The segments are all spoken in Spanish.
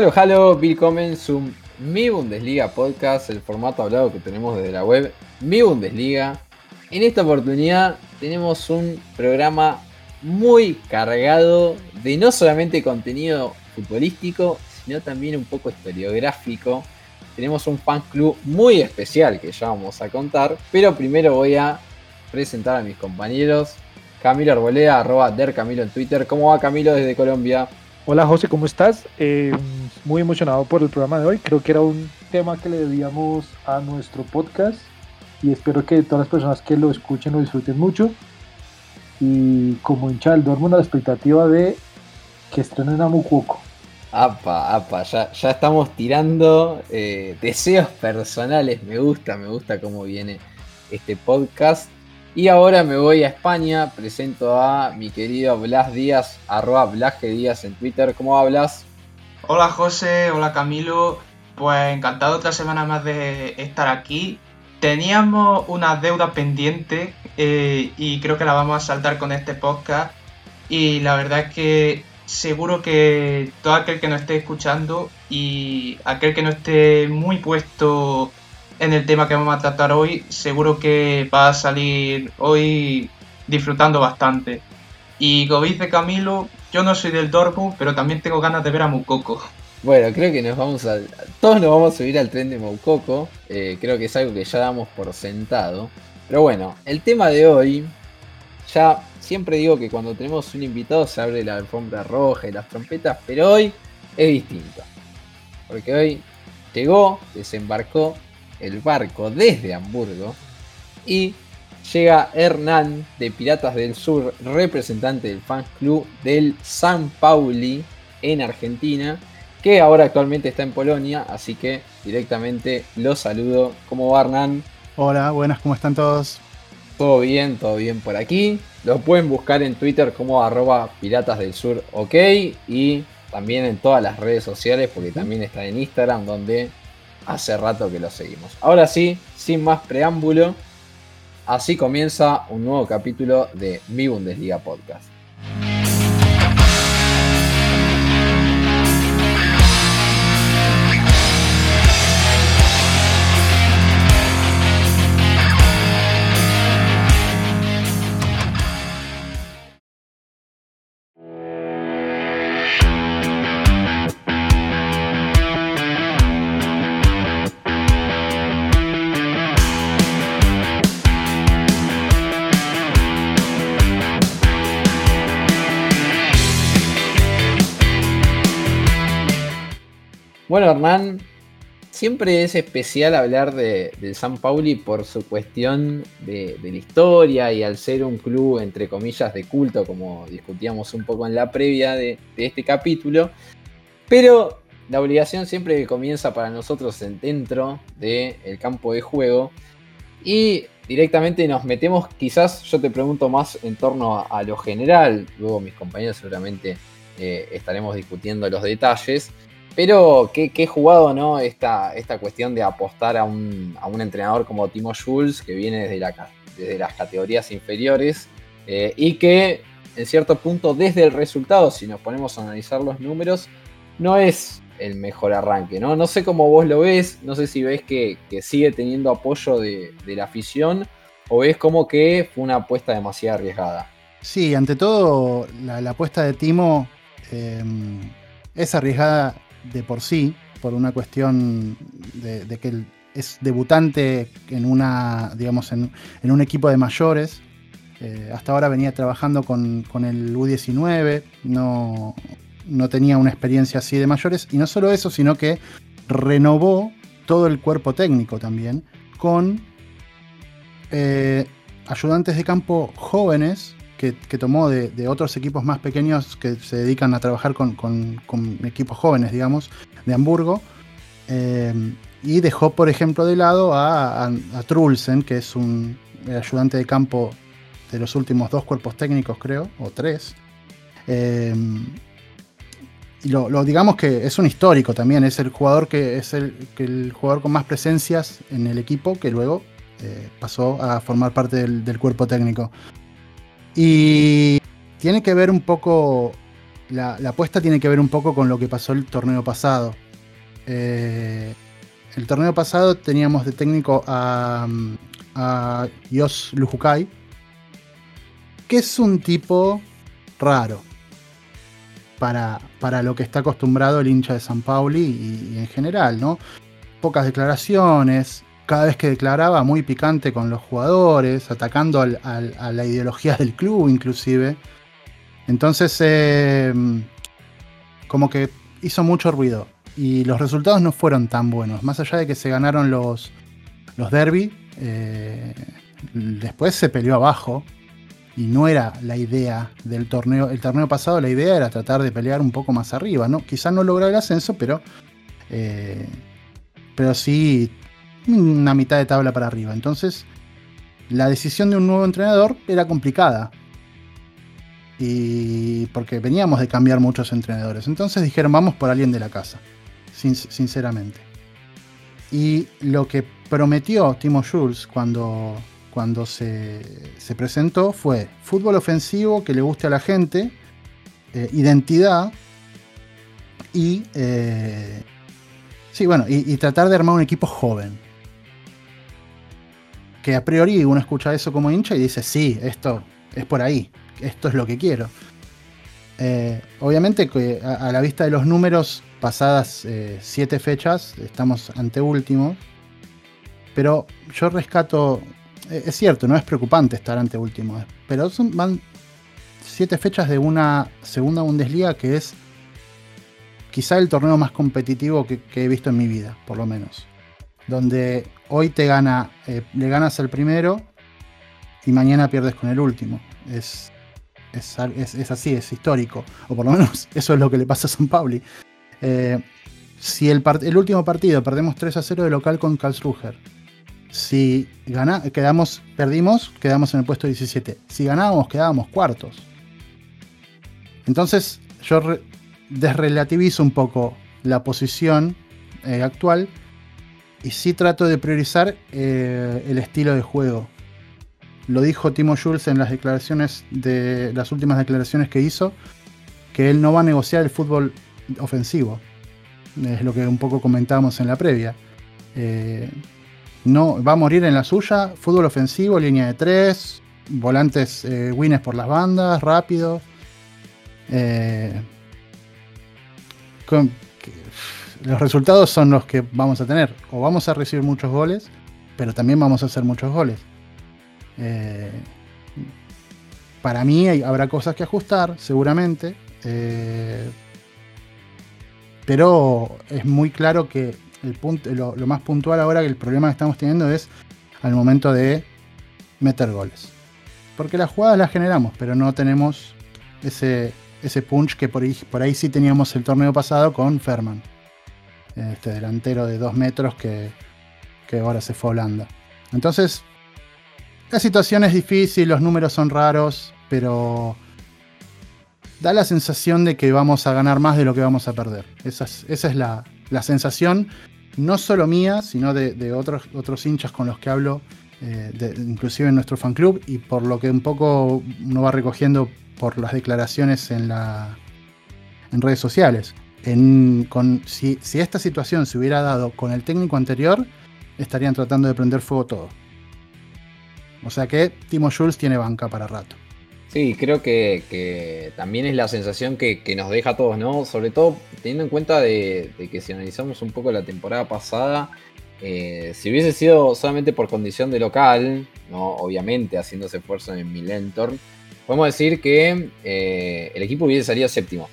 Halo, halo, willkommen zum Mi Bundesliga Podcast, el formato hablado que tenemos desde la web Mi Bundesliga. En esta oportunidad tenemos un programa muy cargado de no solamente contenido futbolístico, sino también un poco historiográfico. Tenemos un fan club muy especial que ya vamos a contar, pero primero voy a presentar a mis compañeros. Camilo Arboleda, arroba der Camilo en Twitter. ¿Cómo va Camilo desde Colombia? Hola José, ¿cómo estás? Eh, muy emocionado por el programa de hoy. Creo que era un tema que le debíamos a nuestro podcast y espero que todas las personas que lo escuchen lo disfruten mucho. Y como hincha del Dortmund, la expectativa de que estrenen a Mucuoco. Apa, apa, ya, ya estamos tirando eh, deseos personales. Me gusta, me gusta cómo viene este podcast. Y ahora me voy a España, presento a mi querido Blas Díaz, arroba Blas Díaz en Twitter. ¿Cómo hablas? Hola José, hola Camilo. Pues encantado otra semana más de estar aquí. Teníamos una deuda pendiente eh, y creo que la vamos a saltar con este podcast. Y la verdad es que seguro que todo aquel que nos esté escuchando y aquel que no esté muy puesto en el tema que vamos a tratar hoy, seguro que va a salir hoy disfrutando bastante. Y como dice Camilo, yo no soy del Dortmund, pero también tengo ganas de ver a Mukoko. Bueno, creo que nos vamos a. Todos nos vamos a subir al tren de Moukoko. Eh, creo que es algo que ya damos por sentado. Pero bueno, el tema de hoy. Ya siempre digo que cuando tenemos un invitado se abre la alfombra roja y las trompetas, pero hoy es distinto. Porque hoy llegó, desembarcó el barco desde Hamburgo y llega Hernán de Piratas del Sur, representante del fan club del San Pauli en Argentina, que ahora actualmente está en Polonia, así que directamente lo saludo. ¿Cómo va Hernán? Hola, buenas, ¿cómo están todos? Todo bien, todo bien por aquí. Lo pueden buscar en Twitter como arroba Piratas del Sur, ok, y también en todas las redes sociales, porque también está en Instagram, donde hace rato que lo seguimos. Ahora sí, sin más preámbulo, así comienza un nuevo capítulo de Mi Bundesliga Podcast. Bueno, Hernán, siempre es especial hablar de, del San Pauli por su cuestión de, la historia y al ser un club, entre comillas, de culto, como discutíamos un poco en la previa de, este capítulo. Pero la obligación siempre comienza para nosotros dentro del campo de juego. Y directamente nos metemos, quizás yo te pregunto más en torno a, lo general, luego mis compañeros seguramente eh, estaremos discutiendo los detalles. Pero qué, qué jugado, ¿no? Esta, esta cuestión de apostar a un, entrenador como Timo Schulz, que viene desde, la, desde las categorías inferiores, eh, y que en cierto punto, desde el resultado, si nos ponemos a analizar los números, no es el mejor arranque, ¿no? No sé cómo vos lo ves, no sé si ves que, sigue teniendo apoyo de, la afición, o ves como que fue una apuesta demasiado arriesgada. Sí, ante todo, la, apuesta de Timo eh, es arriesgada de por sí, por una cuestión de, que él es debutante en una, digamos, en, un equipo de mayores. Eh, hasta ahora venía trabajando con, el U19, no, no tenía una experiencia así de mayores. Y no solo eso, sino que renovó todo el cuerpo técnico también con eh, ayudantes de campo jóvenes que, tomó de, otros equipos más pequeños que se dedican a trabajar con, equipos jóvenes, digamos, de Hamburgo. Eh, y dejó, por ejemplo, de lado a, Trulsen, que es un ayudante de campo de los últimos dos cuerpos técnicos, creo, o tres. Eh, y lo, digamos que es un histórico también, es el jugador que es el, jugador con más presencias en el equipo que luego eh, pasó a formar parte del, cuerpo técnico. Y tiene que ver un poco, la, apuesta tiene que ver un poco con lo que pasó el torneo pasado. Eh, el torneo pasado teníamos de técnico a, a Yos Lujukai, que es un tipo raro para, para, lo que está acostumbrado el hincha de San Pauli y en general, ¿no? Pocas declaraciones, cada vez que declaraba muy picante con los jugadores, atacando a la ideología del club inclusive. Entonces, eh, como que hizo mucho ruido y los resultados no fueron tan buenos. Más allá de que se ganaron los, los derby, eh, después se peleó abajo y no era la idea del torneo. El torneo pasado la idea era tratar de pelear un poco más arriba, ¿no? Quizás no lograr el ascenso, pero, eh, pero sí una mitad de tabla para arriba. Entonces, la decisión de un nuevo entrenador era complicada. Y porque veníamos de cambiar muchos entrenadores. Entonces dijeron, vamos por alguien de la casa. sinceramente. Y lo que prometió Timo Schulz cuando, cuando se, presentó fue fútbol ofensivo que le guste a la gente, eh, identidad y, eh, sí, bueno, y, tratar de armar un equipo joven que a priori uno escucha eso como hincha y dice, sí, esto es por ahí, esto es lo que quiero. Eh, obviamente que a, la vista de los números, pasadas eh, siete fechas, estamos ante último, pero yo rescato, eh, es cierto, no es preocupante estar ante último, pero son, van siete fechas de una segunda Bundesliga que es quizá el torneo más competitivo que he visto en mi vida, por lo menos donde hoy te gana, eh, le ganas al primero y mañana pierdes con el último. Es, es, así, es histórico. O por lo menos eso es lo que le pasa a San Pauli. Eh, si el, el, último partido perdemos 3 a 0 de local con Karlsruher. Si gana, quedamos, perdimos, quedamos en el puesto 17. Si ganábamos, quedábamos cuartos. Entonces, yo desrelativizo un poco la posición eh, actual y sí trato de priorizar eh, el estilo de juego. Lo dijo Timo Schulz en las declaraciones de las últimas declaraciones que hizo, que él no va a negociar el fútbol ofensivo. Es lo que un poco comentábamos en la previa. Eh, no, va a morir en la suya, fútbol ofensivo, línea de tres, volantes eh, winners por las bandas, rápido. con, los resultados son los que vamos a tener. O vamos a recibir muchos goles, pero también vamos a hacer muchos goles. Eh, para mí habrá cosas que ajustar, seguramente. Eh, pero es muy claro que el punto, lo, más puntual ahora que el problema que estamos teniendo es al momento de meter goles. Porque las jugadas las generamos, pero no tenemos ese, ese punch que por ahí, por ahí sí teníamos el torneo pasado con Ferman este delantero de dos metros que, ahora se fue a. Entonces, la situación es difícil, los números son raros, pero da la sensación de que vamos a ganar más de lo que vamos a perder. Esa es, la, sensación, no solo mía, sino de, otros, hinchas con los que hablo, eh, inclusive en nuestro fan club, y por lo que un poco uno va recogiendo por las declaraciones en, la, en redes sociales si, esta situación se hubiera dado con el técnico anterior, estarían tratando de prender fuego todo. O sea que Timo Schulz tiene banca para rato. Sí, creo que, también es la sensación que, nos deja a todos, ¿no? Sobre todo teniendo en cuenta de, que si analizamos un poco la temporada pasada, eh, si hubiese sido solamente por condición de local, ¿no? obviamente haciéndose esfuerzo en Milentor, podemos decir que eh, el equipo hubiese salido séptimo.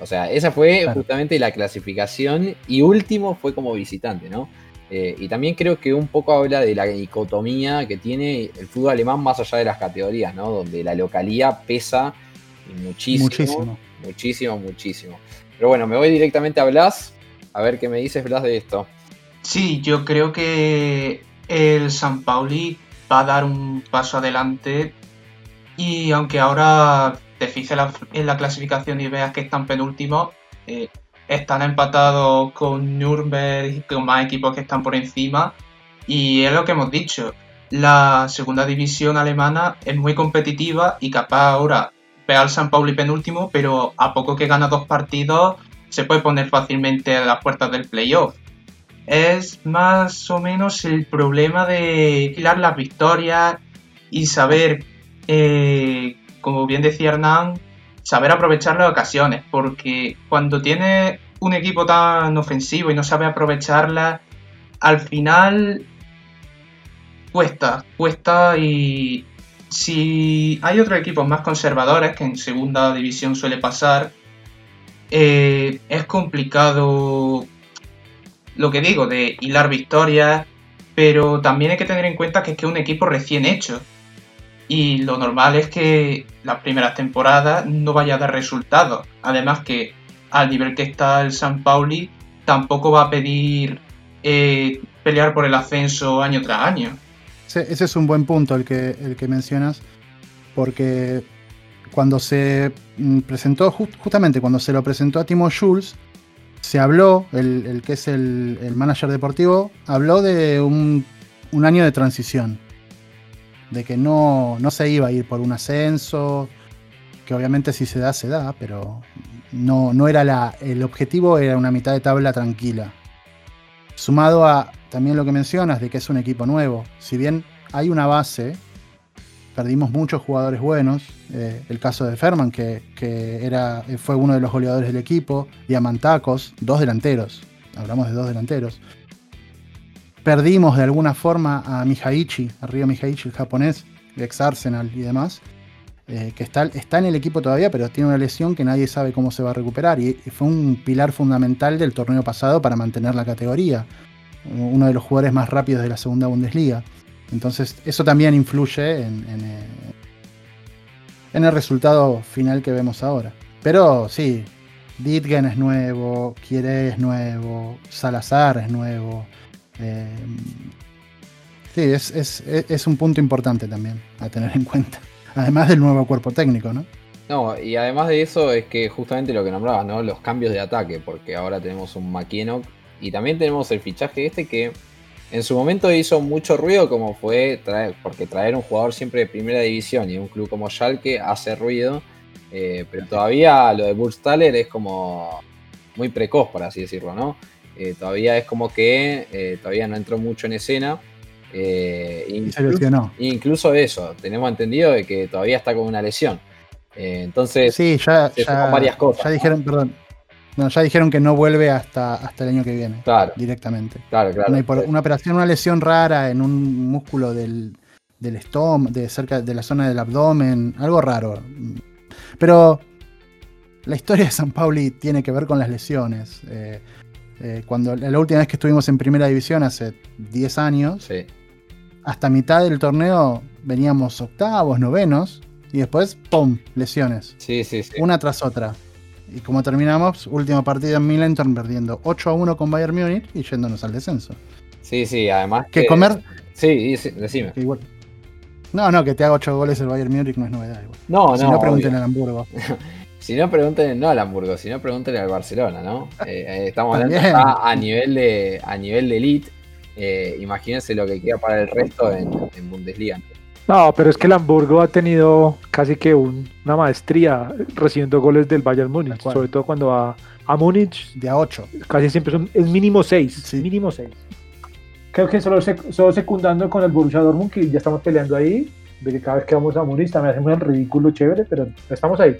O sea, esa fue justamente la clasificación y último fue como visitante, ¿no? Eh, y también creo que un poco habla de la dicotomía que tiene el fútbol alemán más allá de las categorías, ¿no? Donde la localidad pesa muchísimo. Muchísimo. Muchísimo, muchísimo. Pero bueno, me voy directamente a Blas. A ver qué me dices, Blas, de esto. Sí, yo creo que el San Pauli va a dar un paso adelante. Y aunque ahora te fijes en la clasificación y veas que están penúltimos, eh, están empatados con Nürnberg y con más equipos que están por encima. Y es lo que hemos dicho. La segunda división alemana es muy competitiva y capaz ahora ve al San Pauli penúltimo, pero a poco que gana dos partidos se puede poner fácilmente a las puertas del playoff. Es más o menos el problema de hilar las victorias y saber, eh, como bien decía Hernán, saber aprovechar las ocasiones, porque cuando tiene un equipo tan ofensivo y no sabe aprovecharla, al final cuesta, cuesta y si hay otros equipos más conservadores, que en segunda división suele pasar, eh, es complicado lo que digo, de hilar victorias, pero también hay que tener en cuenta que es que es un equipo recién hecho. Y lo normal es que las primeras temporadas no vaya a dar resultados. Además que al nivel que está el San Pauli, tampoco va a pedir eh, pelear por el ascenso año tras año ese es un buen punto el que, el que mencionas, porque cuando se mm, presentó, justamente cuando se lo presentó a Timo Schulz, se habló, el, que es el, manager deportivo, habló de un, año de transición, de que no, no, se iba a ir por un ascenso, que obviamente si se da, se da, pero no, no era la, el objetivo, era una mitad de tabla tranquila. Sumado a también lo que mencionas de que es un equipo nuevo. Si bien hay una base, perdimos muchos jugadores buenos. Eh, el caso de Ferman, que, era, fue uno de los goleadores del equipo. Diamantacos, dos delanteros. Hablamos de dos delanteros. Perdimos de alguna forma a Mihaichi, a Río Mihaichi, el japonés, ex Arsenal y demás. Eh, que está, está en el equipo todavía, pero tiene una lesión que nadie sabe cómo se va a recuperar. y fue un pilar fundamental del torneo pasado para mantener la categoría uno de los jugadores más rápidos de la segunda Bundesliga. Entonces, eso también influye en, eh, el resultado final que vemos ahora. Pero sí, Dietgen es nuevo, Quiere es nuevo, Salazar es nuevo. Eh, sí, es, un punto importante también a tener en cuenta. Además del nuevo cuerpo técnico, ¿no? No, y además de eso es que justamente lo que nombrabas, ¿no? Los cambios de ataque, porque ahora tenemos un McKennock y también tenemos el fichaje este que en su momento hizo mucho ruido, como fue traer, porque traer un jugador siempre de primera división y un club como Schalke hace ruido. Eh, pero todavía lo de Burstaller es como muy precoz, por así decirlo, ¿no? Eh, todavía es como que eh, todavía no entró mucho en escena. incluso, incluso eso, tenemos entendido de que todavía está con una lesión. entonces, sí, ya, varias cosas. Ya dijeron, perdón, no, ya dijeron que no vuelve hasta, hasta el año que viene. Claro. Directamente. Claro, claro. Una, operación, una lesión rara en un músculo del, estómago, de cerca de la zona del abdomen, algo raro. Pero la historia de San Pauli tiene que ver con las lesiones. Eh, eh, cuando la última vez que estuvimos en primera división hace 10 años, hasta mitad del torneo veníamos octavos, novenos, y después, ¡pum! lesiones. Sí, sí, sí. Una tras otra. Y como terminamos, último partido en Milenton perdiendo 8 a 1 con Bayern Múnich y yéndonos al descenso. Sí, sí, además. Que, comer. Sí, decime. No, no, que te haga 8 goles el Bayern Múnich no es novedad. Igual. No, si no. no, pregunten al Hamburgo. si no, pregunten, no al Hamburgo, si no, pregunten al Barcelona, ¿no? Eh, eh, estamos hablando a, nivel de, a nivel de elite. Eh, imagínense lo que queda para el resto en, en Bundesliga. No, pero es que el Hamburgo ha tenido casi que una maestría recibiendo goles del Bayern Múnich, sobre todo cuando va a Múnich. De a 8. Casi siempre son, es mínimo 6. Mínimo 6. Creo que solo, solo, secundando con el Borussia Dortmund, que ya estamos peleando ahí, de que cada vez que vamos a Múnich también hacemos un ridículo chévere, pero estamos ahí.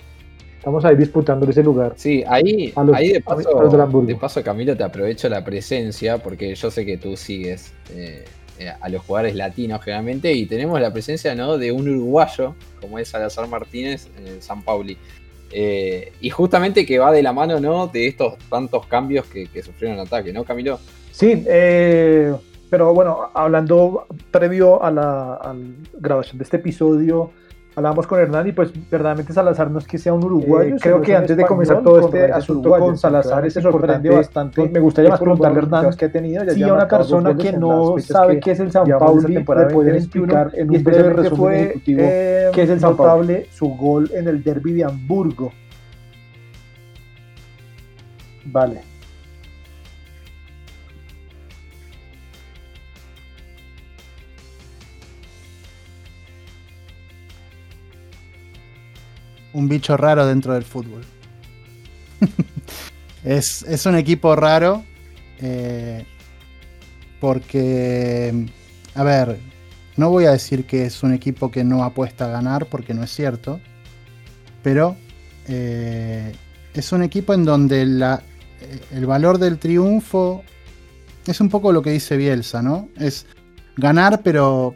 Estamos ahí disputando ese lugar. Sí, ahí, ahí de, paso, de paso, Camilo, te aprovecho la presencia, porque yo sé que tú sigues eh, eh, a los jugadores latinos generalmente y tenemos la presencia ¿no? de un uruguayo como es Salazar Martínez en el San Pauli. Eh, y justamente que va de la mano ¿no? de estos tantos cambios que, sufrieron en ataque, ¿no, Camilo? Sí, eh, pero bueno, hablando previo a la, grabación de este episodio, hablábamos con Hernán y pues verdaderamente Salazar no es que sea un uruguayo. Eh, creo que antes de comenzar todo este asunto con Salazar se sorprende bastante. me gustaría más preguntarle a Hernán que ha tenido. Si a una persona que no sabe qué es el San Paulo le puede explicar en un breve resumen ejecutivo eh, qué es el San Paulo. su gol en el derby de Hamburgo. Vale. Un bicho raro dentro del fútbol. es, un equipo raro eh, porque, a ver, no voy a decir que es un equipo que no apuesta a ganar porque no es cierto, pero eh, es un equipo en donde la, el valor del triunfo es un poco lo que dice Bielsa, ¿no? Es ganar, pero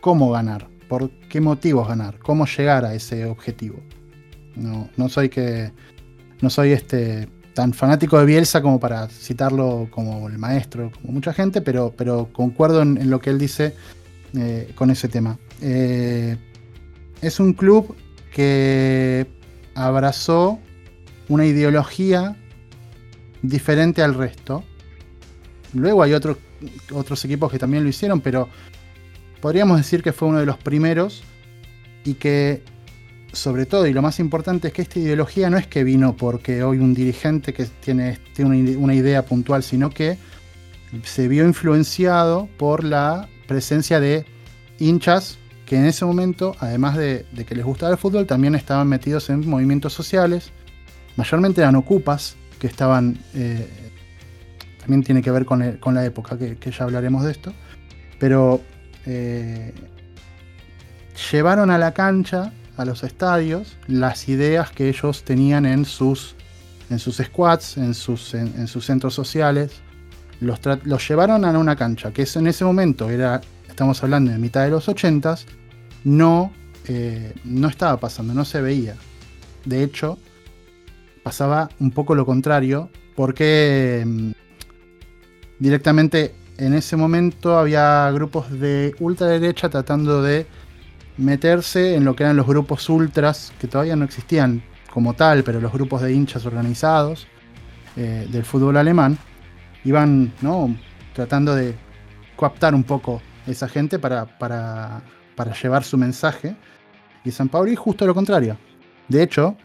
¿cómo ganar? ¿Por qué motivos ganar? ¿Cómo llegar a ese objetivo? No, soy que. No soy este tan fanático de Bielsa como para citarlo como el maestro, como mucha gente, pero, pero concuerdo en, lo que él dice eh, con ese tema. Eh, es un club que abrazó una ideología diferente al resto. Luego hay otros otros equipos que también lo hicieron, pero podríamos decir que fue uno de los primeros y que sobre todo, y lo más importante es que esta ideología no es que vino porque hoy un dirigente que tiene, una, idea puntual, sino que se vio influenciado por la presencia de hinchas que en ese momento, además de, que les gustaba el fútbol, también estaban metidos en movimientos sociales, mayormente eran ocupas, que estaban, eh, también tiene que ver con, la época, que, ya hablaremos de esto, pero eh, llevaron a la cancha a los estadios las ideas que ellos tenían en sus, en sus squads, en sus, en, sus centros sociales. Los, los, llevaron a una cancha, que en ese momento era, estamos hablando de mitad de los 80 no, eh, no estaba pasando, no se veía. De hecho, pasaba un poco lo contrario, porque mm, directamente en ese momento había grupos de ultraderecha tratando de meterse en lo que eran los grupos ultras, que todavía no existían como tal, pero los grupos de hinchas organizados eh, del fútbol alemán, iban ¿no? tratando de coaptar un poco esa gente para, para, para llevar su mensaje. Y San Pauli justo lo contrario. De hecho,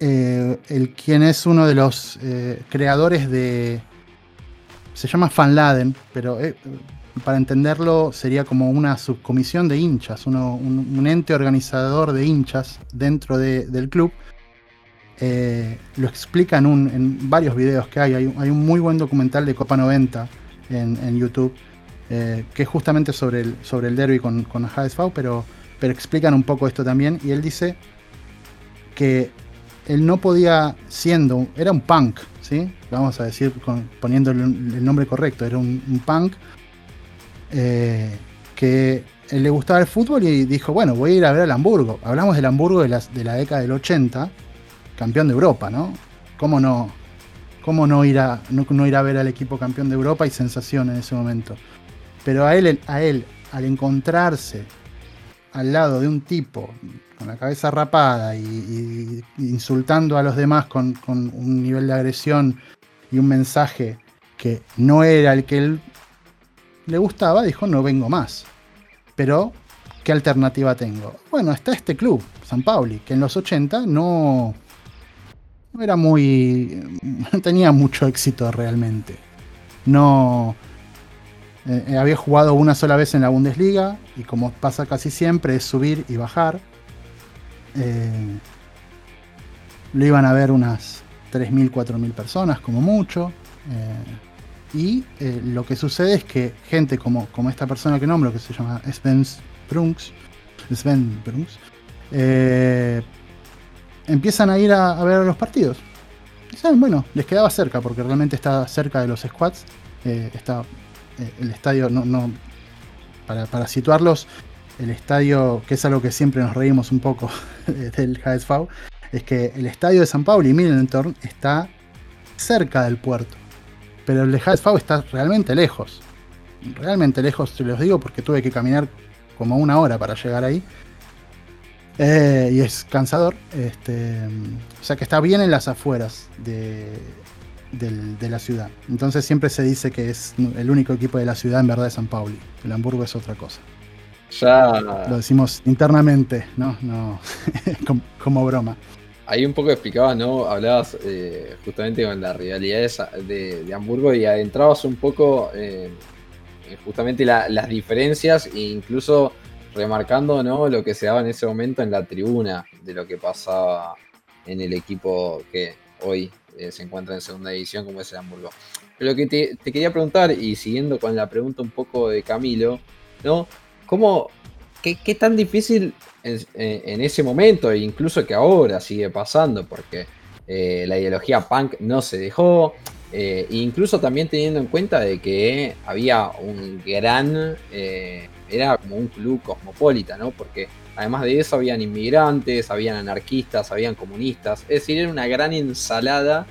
eh, el quien es uno de los eh, creadores de... Se llama Fan Laden, pero para entenderlo, sería como una subcomisión de hinchas, un, ente organizador de hinchas dentro del club. Eh, lo explica en, varios videos que hay. hay. un muy buen documental de Copa 90 en, YouTube, eh, que es justamente sobre el, sobre el derby con, con HSV, pero, pero explican un poco esto también. Y él dice que él no podía, siendo, era un punk, vamos a decir poniendo el, nombre correcto, era un punk eh, que le gustaba el fútbol y dijo, bueno, voy a ir a ver al Hamburgo. Hablamos del Hamburgo de la, de década del 80, campeón de Europa, ¿no? ¿Cómo no, cómo no, ir a, no, ir a ver al equipo campeón de Europa y sensación en ese momento? Pero a él, a él, al encontrarse al lado de un tipo con la cabeza rapada y, insultando a los demás con, un nivel de agresión y un mensaje que no era el que él le gustaba, dijo no vengo más. Pero, ¿qué alternativa tengo? Bueno, está este club, San Pauli, que en los 80 no, no era muy... tenía mucho éxito realmente. No... Eh, había jugado una sola vez en la Bundesliga y como pasa casi siempre es subir y bajar. Eh, lo iban a ver unas 3.000, 4.000 personas como mucho. Eh, y eh, lo que sucede es que gente como, como esta persona que nombro, que se llama Sven Brunks, Sven Brunks, empiezan a ir a, ver los partidos. Y saben, bueno, les quedaba cerca, porque realmente está cerca de los squads. Está el estadio, no, no para, para, situarlos, el estadio, que es algo que siempre nos reímos un poco del HSV, es que el estadio de San Pablo y Millentorn está cerca del puerto pero el de HSV está realmente lejos. Realmente lejos, te los digo, porque tuve que caminar como una hora para llegar ahí. Eh, y es cansador. Este, o sea que está bien en las afueras de, de, la ciudad. Entonces siempre se dice que es el único equipo de la ciudad en verdad de San Pauli. El Hamburgo es otra cosa. Ya. Lo decimos internamente, ¿no? no como, broma. Ahí un poco explicabas, ¿no? Hablabas eh, justamente con la rivalidad de, de, Hamburgo y adentrabas un poco eh, justamente las diferencias e incluso remarcando ¿no? lo que se daba en ese momento en la tribuna de lo que pasaba en el equipo que hoy eh, se encuentra en segunda división como es el Hamburgo. Pero lo que te, quería preguntar, y siguiendo con la pregunta un poco de Camilo, ¿no? ¿Cómo, qué, tan difícil en, ese momento, e incluso que ahora sigue pasando, porque eh, la ideología punk no se dejó, eh, incluso también teniendo en cuenta de que había un gran, era como un club cosmopolita, ¿no? Porque Además de eso, habían inmigrantes, habían anarquistas, habían comunistas. Es decir, era una gran ensalada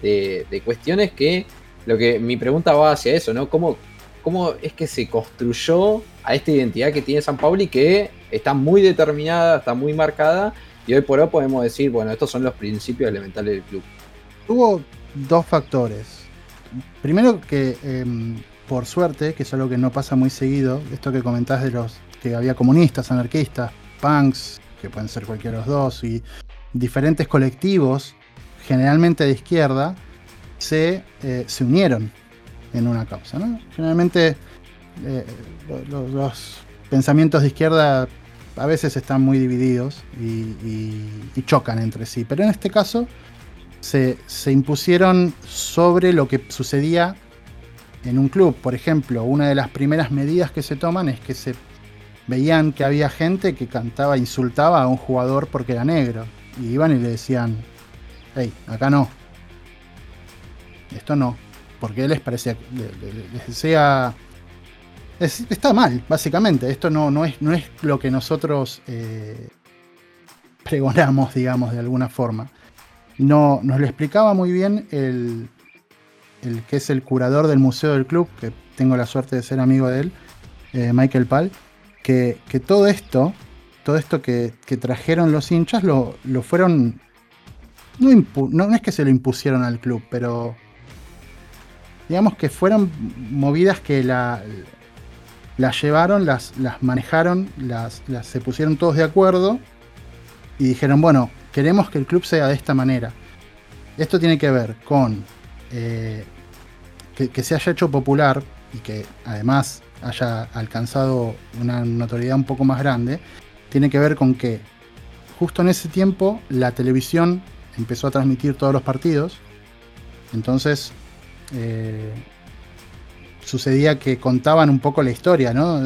de, cuestiones que lo que mi pregunta va hacia eso, ¿no? ¿Cómo, ¿Cómo es que se construyó a esta identidad que tiene San Pauli que está muy determinada, está muy marcada y hoy por hoy podemos decir, bueno, estos son los principios elementales del club? Hubo dos factores. Primero que em, por suerte, que es algo que no pasa muy seguido, esto que comentás de los que había comunistas, anarquistas, punks, que pueden ser cualquiera de los dos, y diferentes colectivos, generalmente de izquierda, se, eh, se unieron en una causa. Generalmente eh, los, pensamientos de izquierda a veces están muy divididos y, chocan entre sí, pero en este caso se, se, impusieron sobre lo que sucedía en un club. Por ejemplo, una de las primeras medidas que se toman es que se veían que había gente que cantaba, insultaba a un jugador porque era negro. Y iban y le decían, hey, acá no. Esto no. Porque les parecía, les decía... está mal, básicamente. Esto no, no, es, no es lo que nosotros eh, pregonamos, digamos, de alguna forma. No, nos lo explicaba muy bien el, el que es el curador del museo del club, que tengo la suerte de ser amigo de él, eh, Michael Pal, que, todo esto, todo esto que, trajeron los hinchas, lo, fueron. No, es que se lo impusieron al club, pero. Digamos que fueron movidas que la, las llevaron, las, las manejaron, las, se pusieron todos de acuerdo y dijeron, bueno, queremos que el club sea de esta manera. Esto tiene que ver con eh, que, que, se haya hecho popular y que además haya alcanzado una notoriedad un poco más grande, tiene que ver con que justo en ese tiempo la televisión empezó a transmitir todos los partidos. Entonces eh, sucedía que contaban un poco la historia, ¿no?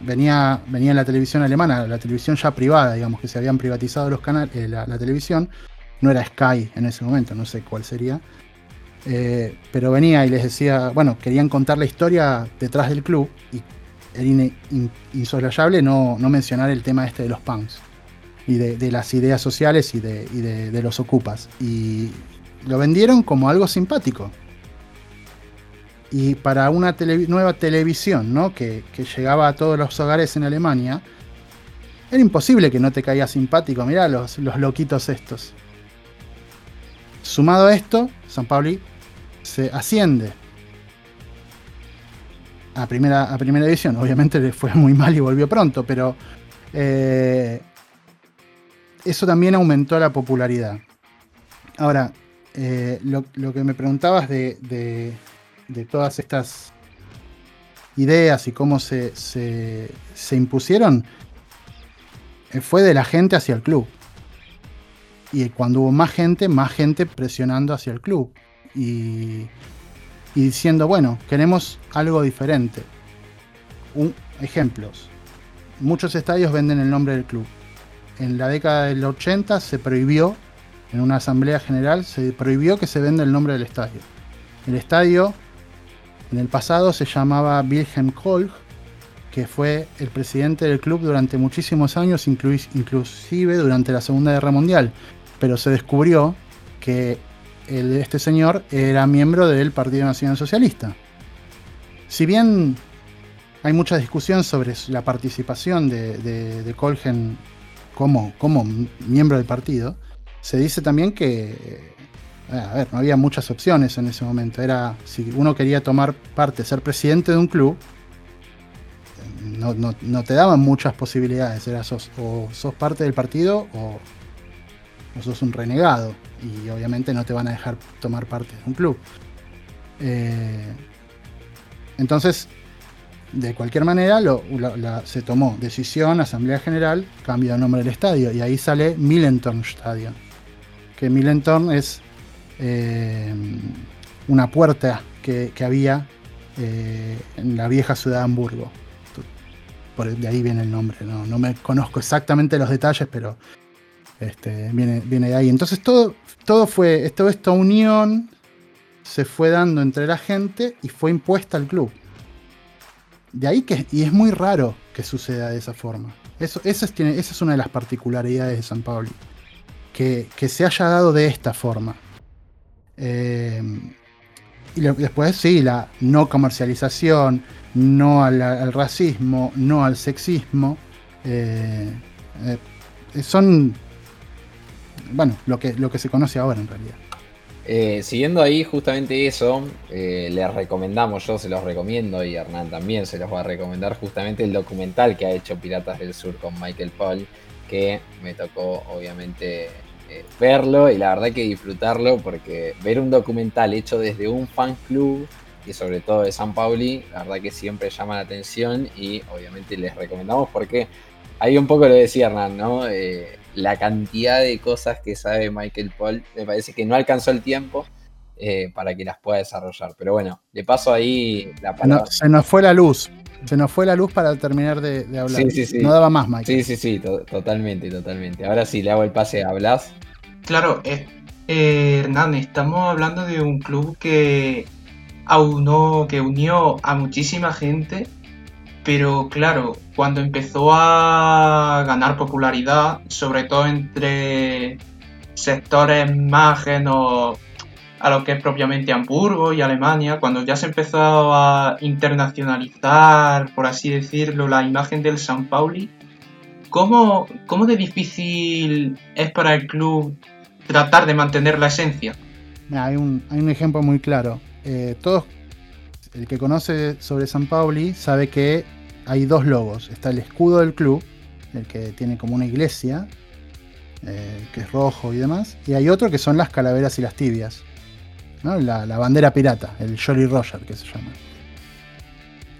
venía, venía la televisión alemana, la televisión ya privada, digamos, que se habían privatizado los canales, eh, la, televisión. No era Sky en ese momento, no sé cuál sería. Eh, pero venía y les decía, bueno, querían contar la historia detrás del club y era insoslayable no, no, mencionar el tema este de los punks y de, las ideas sociales y, de, los ocupas. Y lo vendieron como algo simpático. Y para una nueva televisión ¿no? que, llegaba a todos los hogares en Alemania, era imposible que no te caiga simpático. Mirá los, los loquitos estos. Sumado a esto, San Pauli se asciende a primera, a primera división. Obviamente le fue muy mal y volvió pronto, pero eh, eso también aumentó la popularidad. Ahora, eh, lo, que me preguntabas de, de, todas estas ideas y cómo se, se, impusieron, eh, fue de la gente hacia el club. Y cuando hubo más gente, más gente presionando hacia el club y, diciendo, bueno, queremos algo diferente. Ejemplos. Muchos estadios venden el nombre del club. En la década del 80 se prohibió, en una asamblea general, se prohibió que se venda el nombre del estadio. El estadio en el pasado se llamaba Wilhelm Kolch, que fue el presidente del club durante muchísimos años, inclusive durante la Segunda Guerra Mundial. Pero se descubrió que este señor era miembro del Partido Nacional Socialista. Si bien hay mucha discusión sobre la participación de, Colgen como, como miembro del partido, se dice también que a ver, no había muchas opciones en ese momento. Era, si uno quería tomar parte, ser presidente de un club, no, te daban muchas posibilidades. Era sos, o sos parte del partido o, sos un renegado. Y obviamente no te van a dejar tomar parte de un club. Eh, entonces, de cualquier manera, se tomó decisión, Asamblea General, cambio de nombre del estadio. Y ahí sale Millentorn Stadion. Que Millentorn es eh, una puerta que, había eh, en la vieja ciudad de Hamburgo. De ahí viene el nombre, no, me conozco exactamente los detalles, pero este, viene, viene de ahí. Entonces todo, todo fue, toda esta unión se fue dando entre la gente y fue impuesta al club. De ahí que, y es muy raro que suceda de esa forma. Eso, esa, es, tiene, esa es una de las particularidades de San Pablo. Que, que se haya dado de esta forma. Eh, y después sí, la no comercialización, no al, racismo, no al sexismo. Eh, eh, son, bueno, lo que, lo que se conoce ahora en realidad. siguiendo ahí justamente eso, les recomendamos, yo se los recomiendo y Hernán también se los va a recomendar justamente el documental que ha hecho Piratas del Sur con Michael Paul, que me tocó obviamente eh, verlo y la verdad que disfrutarlo porque ver un documental hecho desde un fan club y sobre todo de San Pauli, la verdad que siempre llama la atención y obviamente les recomendamos porque ahí un poco lo decía Hernán, ¿no? Eh, la cantidad de cosas que sabe Michael Paul, me parece que no alcanzó el tiempo eh, para que las pueda desarrollar. Pero bueno, le paso ahí la palabra. se nos fue la luz. Se nos fue la luz para terminar de, hablar. Sí, sí, sí. No daba más, Mike. Sí, sí, sí, totalmente, totalmente. Ahora sí, le hago el pase a Blas. Claro, eh, Hernán, estamos hablando de un club que aunó, que unió a muchísima gente, pero claro, cuando empezó a ganar popularidad, sobre todo entre sectores más ajenos a lo que es propiamente Hamburgo y Alemania, cuando ya se empezó a internacionalizar, por así decirlo, la imagen del San Pauli, ¿cómo, cómo de difícil es para el club tratar de mantener la esencia? Hay un, hay un ejemplo muy claro. Eh, todos, el que conoce sobre San Pauli sabe que hay dos logos. Está el escudo del club, el que tiene como una iglesia, eh, que es rojo y demás. Y hay otro que son las calaveras y las tibias la, bandera pirata, el Jolly Roger que se llama.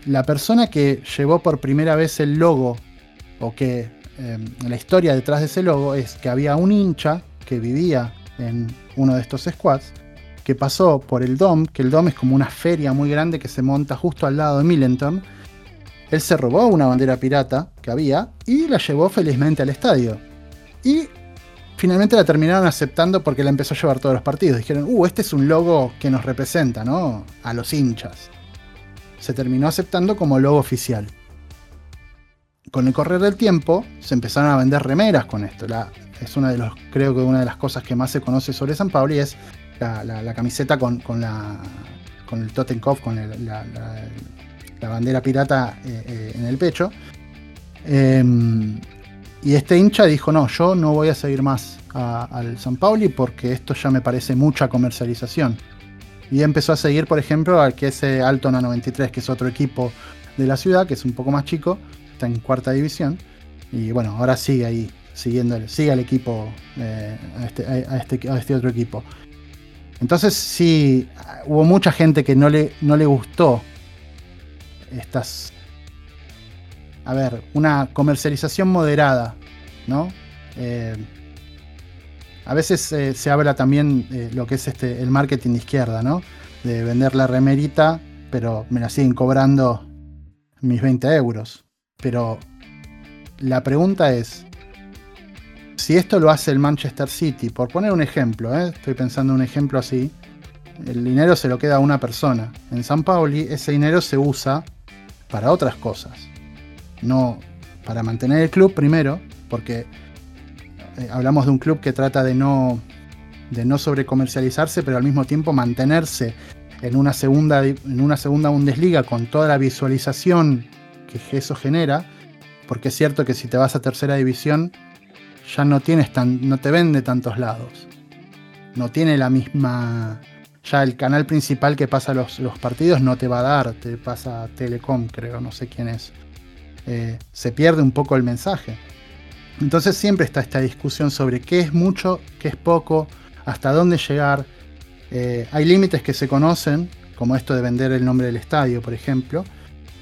La persona que llevó por primera vez el logo, o que em, la historia detrás de ese logo es que había un hincha que vivía en uno de estos squads, que pasó por el DOM, que el DOM es como una feria muy grande que se monta justo al lado de Millenton. Él se robó una bandera pirata que había y la llevó felizmente al estadio. Y finalmente la terminaron aceptando porque la empezó a llevar todos los partidos. Dijeron, uh, este es un logo que nos representa, ¿no? A los hinchas. Se terminó aceptando como logo oficial. Con el correr del tiempo, se empezaron a vender remeras con esto. es una de los, creo que una de las cosas que más se conoce sobre San Pablo y es la, camiseta con, la, el Totenkopf, con la, bandera pirata eh, eh, en el pecho. Em, y este hincha dijo, no, yo no voy a seguir más al San Pauli porque esto ya me parece mucha comercialización. Y empezó a seguir, por ejemplo, al que es eh, Altona 93, que es otro equipo de la ciudad, que es un poco más chico, está en cuarta división. Y bueno, ahora sigue ahí, siguiendo, sigue al equipo, eh, este, a, este, a, este, otro equipo. Entonces sí, hubo mucha gente que no le, no le gustó estas a ver, una comercialización moderada, ¿no? Eh, a veces eh, se habla también de lo que es este, el marketing de izquierda, ¿no? De vender la remerita, pero me la siguen cobrando mis 20 euros. Pero la pregunta es, si esto lo hace el Manchester City, por poner un ejemplo, ¿eh? estoy pensando un ejemplo así, el dinero se lo queda a una persona. En San Pauli ese dinero se usa para otras cosas no para mantener el club primero, porque eh, hablamos de un club que trata de no de no sobrecomercializarse, pero al mismo tiempo mantenerse en una segunda, en una segunda Bundesliga con toda la visualización que eso genera, porque es cierto que si te vas a tercera división ya no tienes tan, no te vende tantos lados, no tiene la misma, ya el canal principal que pasa los, los partidos no te va a dar, te pasa Telecom, creo, no sé quién es, eh, se pierde un poco el mensaje. Entonces siempre está esta discusión sobre qué es mucho, qué es poco, hasta dónde llegar. Eh, hay límites que se conocen, como esto de vender el nombre del estadio, por ejemplo,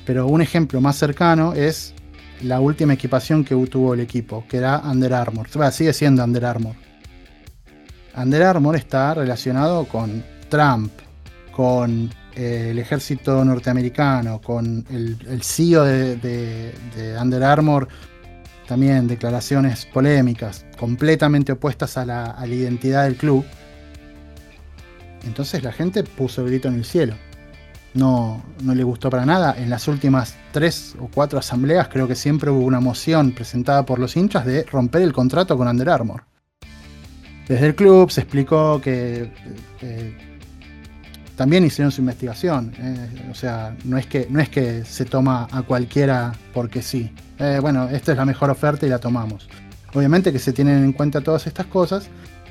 pero un ejemplo más cercano es la última equipación que tuvo el equipo, que era Under Armour. sigue siendo Under Armour. Under Armour está relacionado con Trump, con eh, el ejército norteamericano, con el, CEO de, de, Under Armour, también declaraciones polémicas, completamente opuestas a la, identidad del club. Entonces la gente puso el grito en el cielo no, no le gustó para nada. En las últimas tres o cuatro asambleas creo que siempre hubo una moción presentada por los hinchas de romper el contrato con Under Armour. Desde el club se explicó que también hicieron su investigación. Eh, o sea, no es, que, no es que se toma a cualquiera porque sí. Eh, bueno, esta es la mejor oferta y la tomamos. Obviamente que se tienen en cuenta todas estas cosas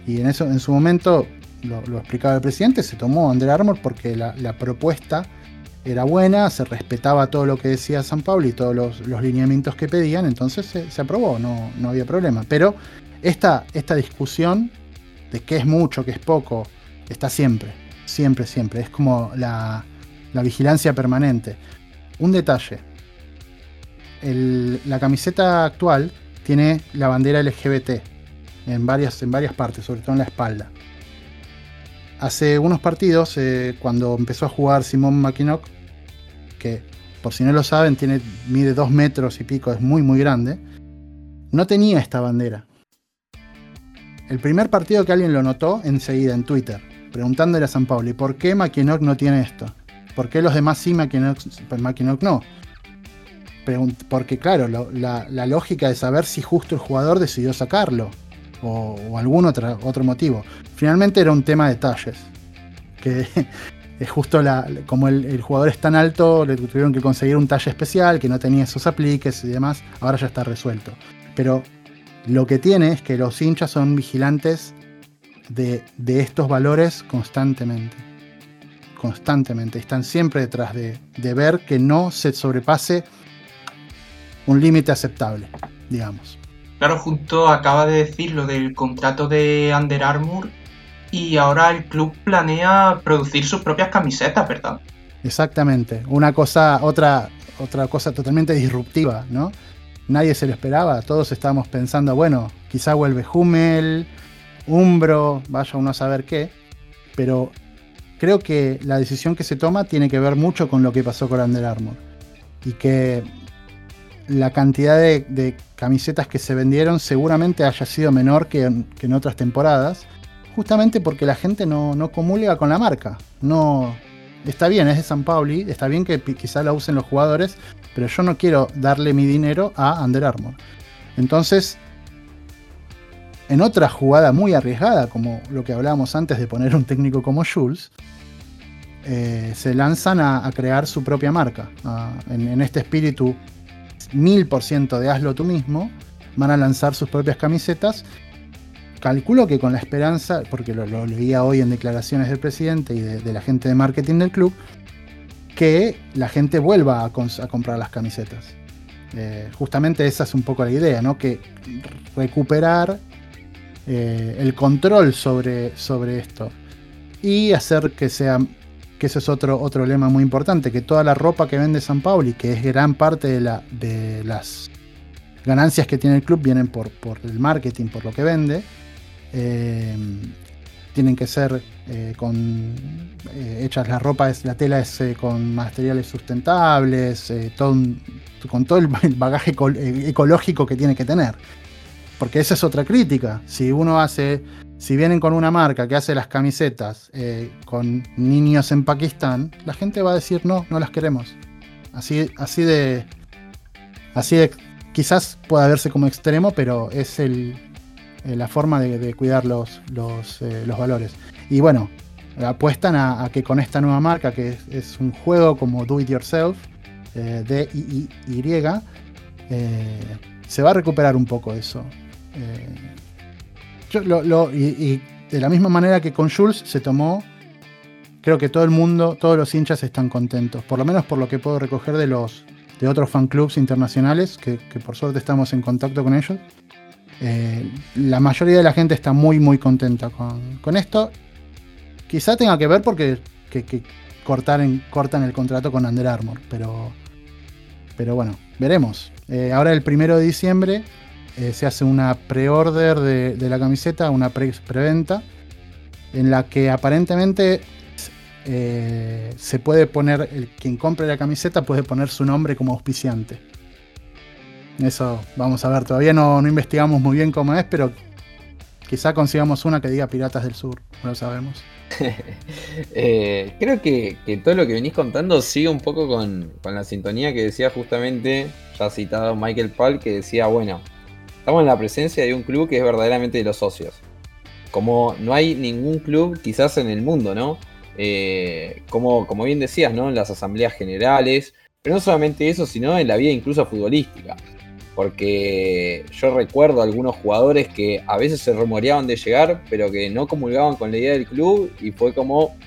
y en, eso, en su momento lo, explicaba el presidente, se tomó Under Armour porque la, propuesta era buena, se respetaba todo lo que decía San Pablo y todos los, lineamientos que pedían, entonces se, aprobó, no, no, había problema. Pero esta, esta discusión de qué es mucho, qué es poco, está siempre, siempre, siempre. Es como la, vigilancia permanente. Un detalle. la camiseta actual tiene la bandera LGBT en varias, en varias partes, sobre todo en la espalda. Hace unos partidos, eh, cuando empezó a jugar Simón Mackinock, que por si no lo saben, tiene, mide dos metros y pico, es muy muy grande, no tenía esta bandera. El primer partido que alguien lo notó enseguida en Twitter, preguntándole a San Pablo, ¿y por qué Mackinock no tiene esto? ¿Por qué los demás sí, Mackinock, Mackinock no? porque claro, la, lógica de saber si justo el jugador decidió sacarlo o, algún otro, otro motivo. Finalmente era un tema de detalles. Que es justo la, como el, jugador es tan alto, le tuvieron que conseguir un talle especial que no tenía esos apliques y demás. Ahora ya está resuelto. Pero lo que tiene es que los hinchas son vigilantes de, estos valores constantemente. Constantemente. Están siempre detrás de, de ver que no se sobrepase un límite aceptable, digamos. Claro, justo acaba de decir lo del contrato de Under Armour y ahora el club planea producir sus propias camisetas, ¿verdad? Exactamente. Una cosa, otra, otra cosa totalmente disruptiva, ¿no? Nadie se lo esperaba. Todos estábamos pensando, bueno, quizá vuelve Hummel, Umbro, vaya uno a saber qué. Pero creo que la decisión que se toma tiene que ver mucho con lo que pasó con Under Armour. Y que la cantidad de, camisetas que se vendieron seguramente haya sido menor que en, otras temporadas, justamente porque la gente no, no, comulga con la marca. No, está bien, es de San Pauli, está bien que quizá la usen los jugadores, pero yo no quiero darle mi dinero a Under Armour. Entonces, en otra jugada muy arriesgada, como lo que hablábamos antes de poner un técnico como Jules, eh, se lanzan a, crear su propia marca, en, este espíritu mil por ciento de hazlo tú mismo, van a lanzar sus propias camisetas. Calculo que con la esperanza, porque lo, leía hoy en declaraciones del presidente y de, la gente de marketing del club, que la gente vuelva a, comprar las camisetas. Eh, justamente esa es un poco la idea, ¿no? Que recuperar eh, el control sobre, sobre esto y hacer que sea que ese es otro, otro lema muy importante, que toda la ropa que vende San Pauli, que es gran parte de, la, de las ganancias que tiene el club, vienen por, por el marketing, por lo que vende, eh, tienen que ser eh, con hechas la ropa, la tela es con materiales sustentables, con todo el bagaje ecológico que tiene que tener. Porque esa es otra crítica. Si uno hace si vienen con una marca que hace las camisetas eh, con niños en Pakistán, la gente va a decir no, no las queremos. Así, así de. Así de. Quizás pueda verse como extremo, pero es el. la forma de, cuidar los, los, valores. Y bueno, apuestan a, que con esta nueva marca, que es, un juego como Do It Yourself, de y, se va a recuperar un poco eso. Y, de la misma manera que con Jules se tomó, creo que todo el mundo, todos los hinchas están contentos, por lo menos por lo que puedo recoger de los de otros fan clubs internacionales, que, por suerte estamos en contacto con ellos. Eh, la mayoría de la gente está muy muy contenta con, esto. Quizá tenga que ver porque que, cortan, cortan el contrato con Under Armour, pero, pero bueno, veremos. Eh, ahora el primero de diciembre eh, se hace una pre-order de, la camiseta, una preventa, en la que aparentemente eh, se puede poner, el, quien compre la camiseta puede poner su nombre como auspiciante. Eso vamos a ver, todavía no, investigamos muy bien cómo es, pero quizá consigamos una que diga Piratas del Sur, no lo sabemos. Eh, creo que, todo lo que venís contando sigue un poco con, con la sintonía que decía justamente, ya citado Michael Paul, que decía, bueno, estamos en la presencia de un club que es verdaderamente de los socios. Como no hay ningún club quizás en el mundo, ¿no? Eh, como, como bien decías, ¿no? En las asambleas generales, pero no solamente eso, sino en la vida incluso futbolística. Porque yo recuerdo algunos jugadores que a veces se rumoreaban de llegar, pero que no comulgaban con la idea del club y fue como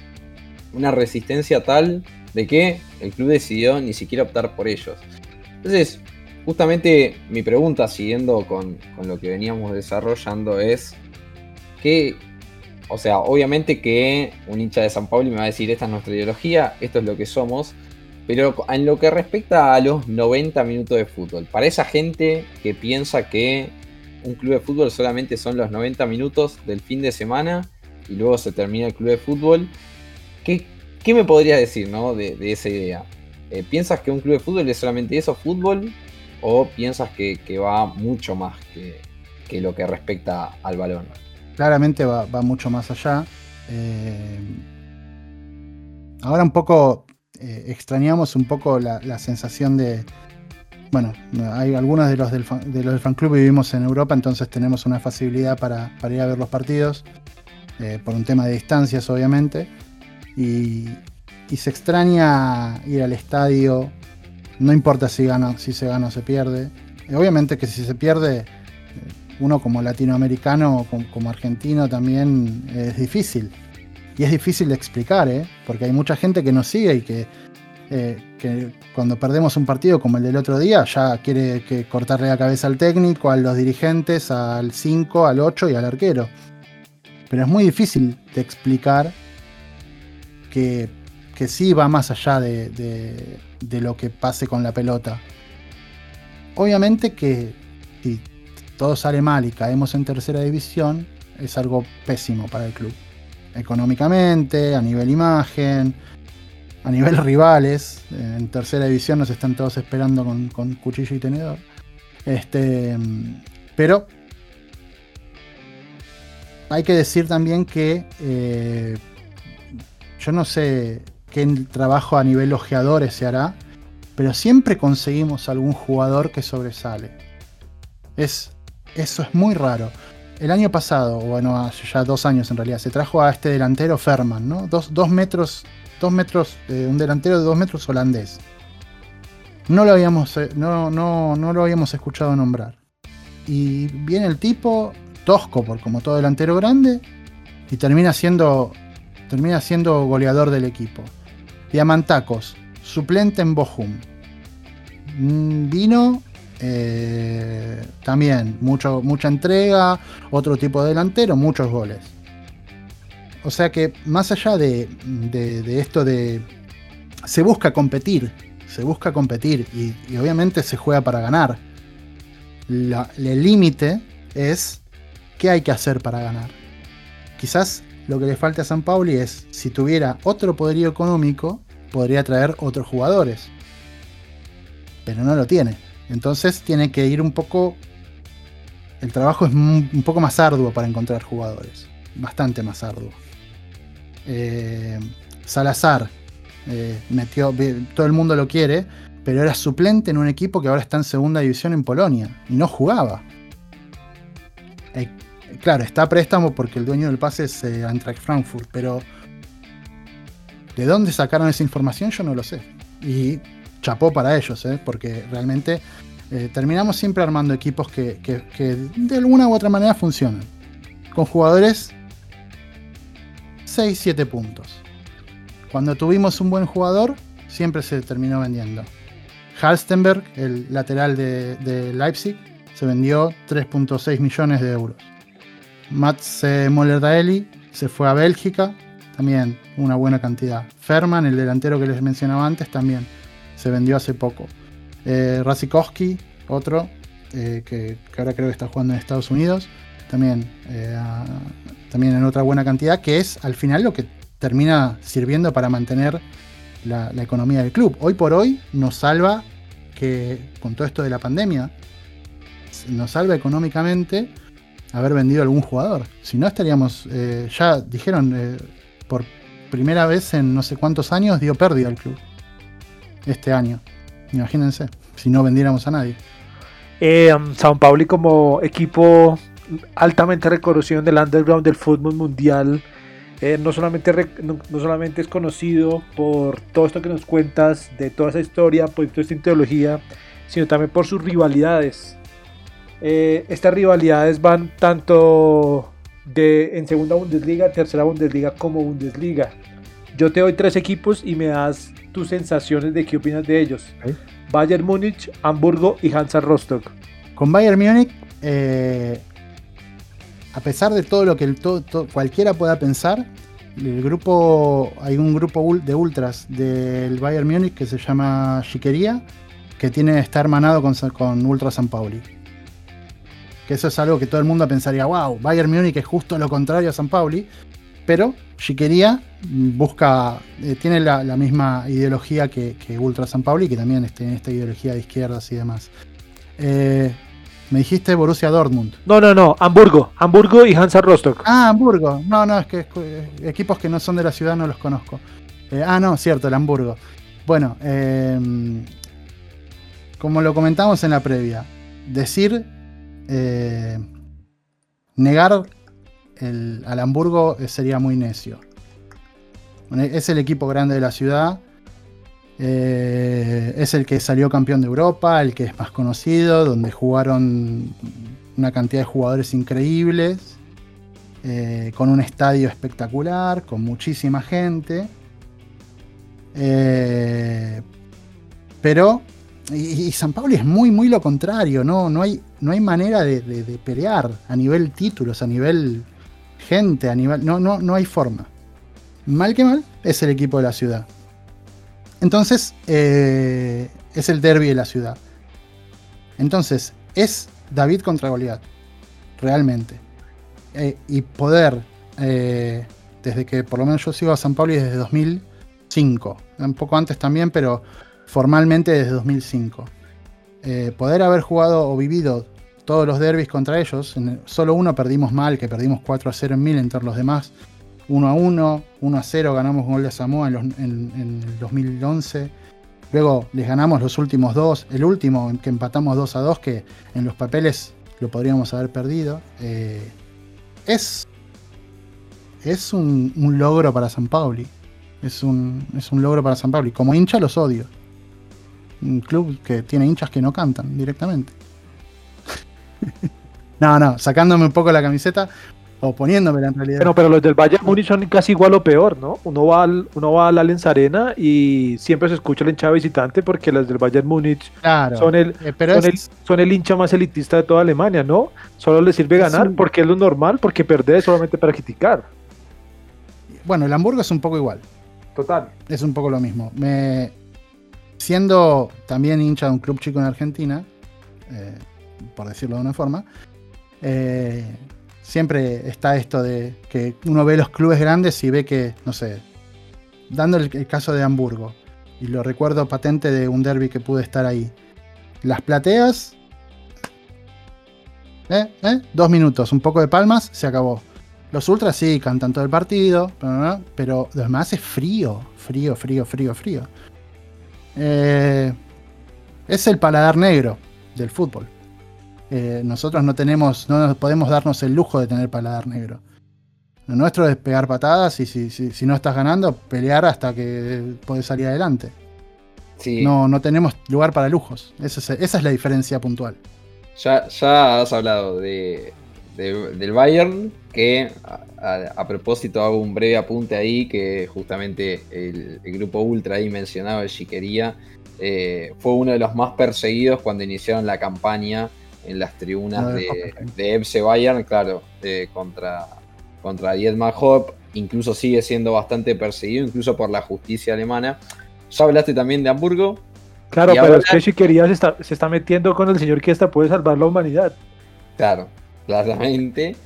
una resistencia tal de que el club decidió ni siquiera optar por ellos. Entonces, justamente mi pregunta, siguiendo con, lo que veníamos desarrollando, es que, o sea, obviamente que un hincha de San Pablo me va a decir, esta es nuestra ideología, esto es lo que somos, pero en lo que respecta a los 90 minutos de fútbol, para esa gente que piensa que un club de fútbol solamente son los 90 minutos del fin de semana y luego se termina el club de fútbol, ¿qué, me podrías decir ¿no? de, esa idea? Eh, ¿Piensas que un club de fútbol es solamente eso, fútbol? O piensas que, va mucho más que, lo que respecta al balón? Claramente va, mucho más allá. Eh, ahora un poco eh, extrañamos un poco la, sensación de, bueno, hay algunos de los del, fan, club vivimos en Europa, entonces tenemos una facilidad para, ir a ver los partidos, eh, por un tema de distancias obviamente, y, se extraña ir al estadio, no importa si, gana, si se gana o se pierde. obviamente que si se pierde, uno como latinoamericano o como, argentino también es difícil. Y es difícil de explicar, ¿eh? porque hay mucha gente que nos sigue y que, eh, cuando perdemos un partido como el del otro día, ya quiere que cortarle la cabeza al técnico, a los dirigentes, al 5, al 8 y al arquero. Pero es muy difícil de explicar que, sí va más allá de lo que pase con la pelota. Obviamente que si todo sale mal y caemos en tercera división, es algo pésimo para el club. Económicamente, a nivel imagen, a nivel rivales. En tercera división nos están todos esperando con, cuchillo y tenedor. Este, pero hay que decir también que eh, yo no sé qué trabajo a nivel ojeadores se hará, pero siempre conseguimos algún jugador que sobresale. Es, eso es muy raro. El año pasado, bueno, hace ya dos años en realidad, se trajo a este delantero Ferman, ¿no? Dos, metros, dos metros, eh, un delantero de dos metros holandés. No lo habíamos, eh, no, no, no lo habíamos escuchado nombrar. Y viene el tipo, tosco por como todo delantero grande, y termina siendo, termina siendo goleador del equipo. Diamantacos, suplente en Bochum. Mm, vino eh, también mucho, mucha entrega, otro tipo de delantero, muchos goles. O sea que más allá de, esto de... Se busca competir, se busca competir y, obviamente se juega para ganar. el límite es qué hay que hacer para ganar. Quizás lo que le falta a San Pauli es, si tuviera otro poderío económico, podría traer otros jugadores. Pero no lo tiene. Entonces tiene que ir un poco... El trabajo es un poco más arduo para encontrar jugadores. Bastante más arduo. Eh, Salazar. Eh, metió, todo el mundo lo quiere, pero era suplente en un equipo que ahora está en segunda división en Polonia y no jugaba. Claro, está a préstamo porque el dueño del pase es eh, Frankfurt, pero ¿de dónde sacaron esa información? Yo no lo sé. Y chapó para ellos, ¿eh? porque realmente eh, terminamos siempre armando equipos que, que, de alguna u otra manera funcionan. Con jugadores 6-7 puntos. Cuando tuvimos un buen jugador, siempre se terminó vendiendo. Halstenberg, el lateral de, Leipzig, se vendió 3.6 millones de euros. Mats Moller se fue a Bélgica, también una buena cantidad. Ferman, el delantero que les mencionaba antes, también se vendió hace poco. Eh, otro, eh, que, ahora creo que está jugando en Estados Unidos, también, eh, también en otra buena cantidad, que es al final lo que termina sirviendo para mantener la, economía del club. Hoy por hoy nos salva que con todo esto de la pandemia, nos salva económicamente haber vendido algún jugador. Si no estaríamos, eh, ya dijeron, eh, por primera vez en no sé cuántos años dio pérdida al club. Este año. Imagínense, si no vendiéramos a nadie. Eh, Sao Paulo como equipo altamente reconocido en el underground del fútbol mundial eh, no, solamente no, solamente es conocido por todo esto que nos cuentas, de toda esa historia, por toda esta ideología, sino también por sus rivalidades. Eh, estas rivalidades van tanto de, en segunda Bundesliga, tercera Bundesliga como Bundesliga. Yo te doy tres equipos y me das tus sensaciones de qué opinas de ellos. Bayern Múnich, Hamburgo y Hansa Rostock. Con Bayern Múnich, eh, a pesar de todo lo que cualquiera pueda pensar, el grupo, hay un grupo de ultras del Bayern Múnich que se llama Chiquería, que tiene está hermanado con, con Ultra San Pauli. Que eso es algo que todo el mundo pensaría, wow, Bayern Múnich es justo lo contrario a San Pauli, pero Chiquería busca, eh, tiene la, misma ideología que, Ultra San Pauli, que también tiene esta ideología de izquierdas y demás. Eh, me dijiste Borussia Dortmund. No, no, no, Hamburgo. Hamburgo y Hansa Rostock. Ah, Hamburgo. No, no, es que equipos que no son de la ciudad no los conozco. Eh, ah, no, cierto, el Hamburgo. Bueno, como lo comentamos en la previa, decir, eh, negar al Hamburgo sería muy necio. Es el equipo grande de la ciudad eh, es el que salió campeón de Europa, el que es más conocido, donde jugaron una cantidad de jugadores increíbles, eh, con un estadio espectacular, con muchísima gente. Eh, pero, y, San Pablo es muy, muy lo contrario, no, no, hay, no hay manera de, pelear a nivel títulos, a nivel gente, a nivel. No, no, no hay forma. Mal que mal, es el equipo de la ciudad. Entonces, eh, es el derby de la ciudad. Entonces, es David contra Goliat, realmente. Eh, y poder, eh, desde que por lo menos yo sigo a San Pablo desde 2005, un poco antes también, pero formalmente desde 2005. poder haber jugado o vivido todos los derbis contra ellos, solo uno perdimos mal, que perdimos 4 a 0 en mil entre los demás, 1 a 1, 1 a 0 ganamos gol de Samoa en, el 2011. Luego les ganamos los últimos dos. El último en que empatamos 2 a 2, que en los papeles lo podríamos haber perdido. Eh, es es un, logro para San Pauli. Es un, es un logro para San Pauli. Como hincha los odio. Un club que tiene hinchas que no cantan directamente. no, no, sacándome un poco la camiseta, o poniéndome en realidad. Pero, pero los del Bayern Múnich son casi igual o peor, ¿no? Uno va, al, uno va a la Allianz Arena y siempre se escucha el hincha visitante porque los del Bayern Múnich son, el, eh, son, el, hincha más elitista de toda Alemania, ¿no? Solo les sirve ganar porque es lo normal, porque perder es solamente para criticar. Bueno, el Hamburgo es un poco igual. Total. Es un poco lo mismo. Me... Siendo también hincha de un club chico en Argentina, eh, por decirlo de una forma, eh, siempre está esto de que uno ve los clubes grandes y ve que, no sé, dando el, caso de Hamburgo, y lo recuerdo patente de un derby que pude estar ahí. Las plateas, ¿eh? ¿eh? dos minutos, un poco de palmas, se acabó. Los ultras sí, cantan todo el partido, pero lo demás es frío, frío, frío, frío, frío. Es el paladar negro del fútbol. Eh, nosotros no tenemos, no nos podemos darnos el lujo de tener paladar negro. Lo nuestro es pegar patadas y si, si, no estás ganando, pelear hasta que puedes salir adelante. No, no tenemos lugar para lujos. Esa es, esa es la diferencia puntual. Ya, ya has hablado de, del Bayern, que a, propósito hago un breve apunte ahí, que justamente el, grupo Ultra ahí mencionaba, el Chiquería, eh, fue uno de los más perseguidos cuando iniciaron la campaña en las tribunas de, de Bayern, claro, contra, contra Dietmar Hopp, incluso sigue siendo bastante perseguido, incluso por la justicia alemana. Ya hablaste también de Hamburgo. Claro, pero es que Chiquería se está, se está metiendo con el señor que hasta puede salvar la humanidad. Claro, claramente.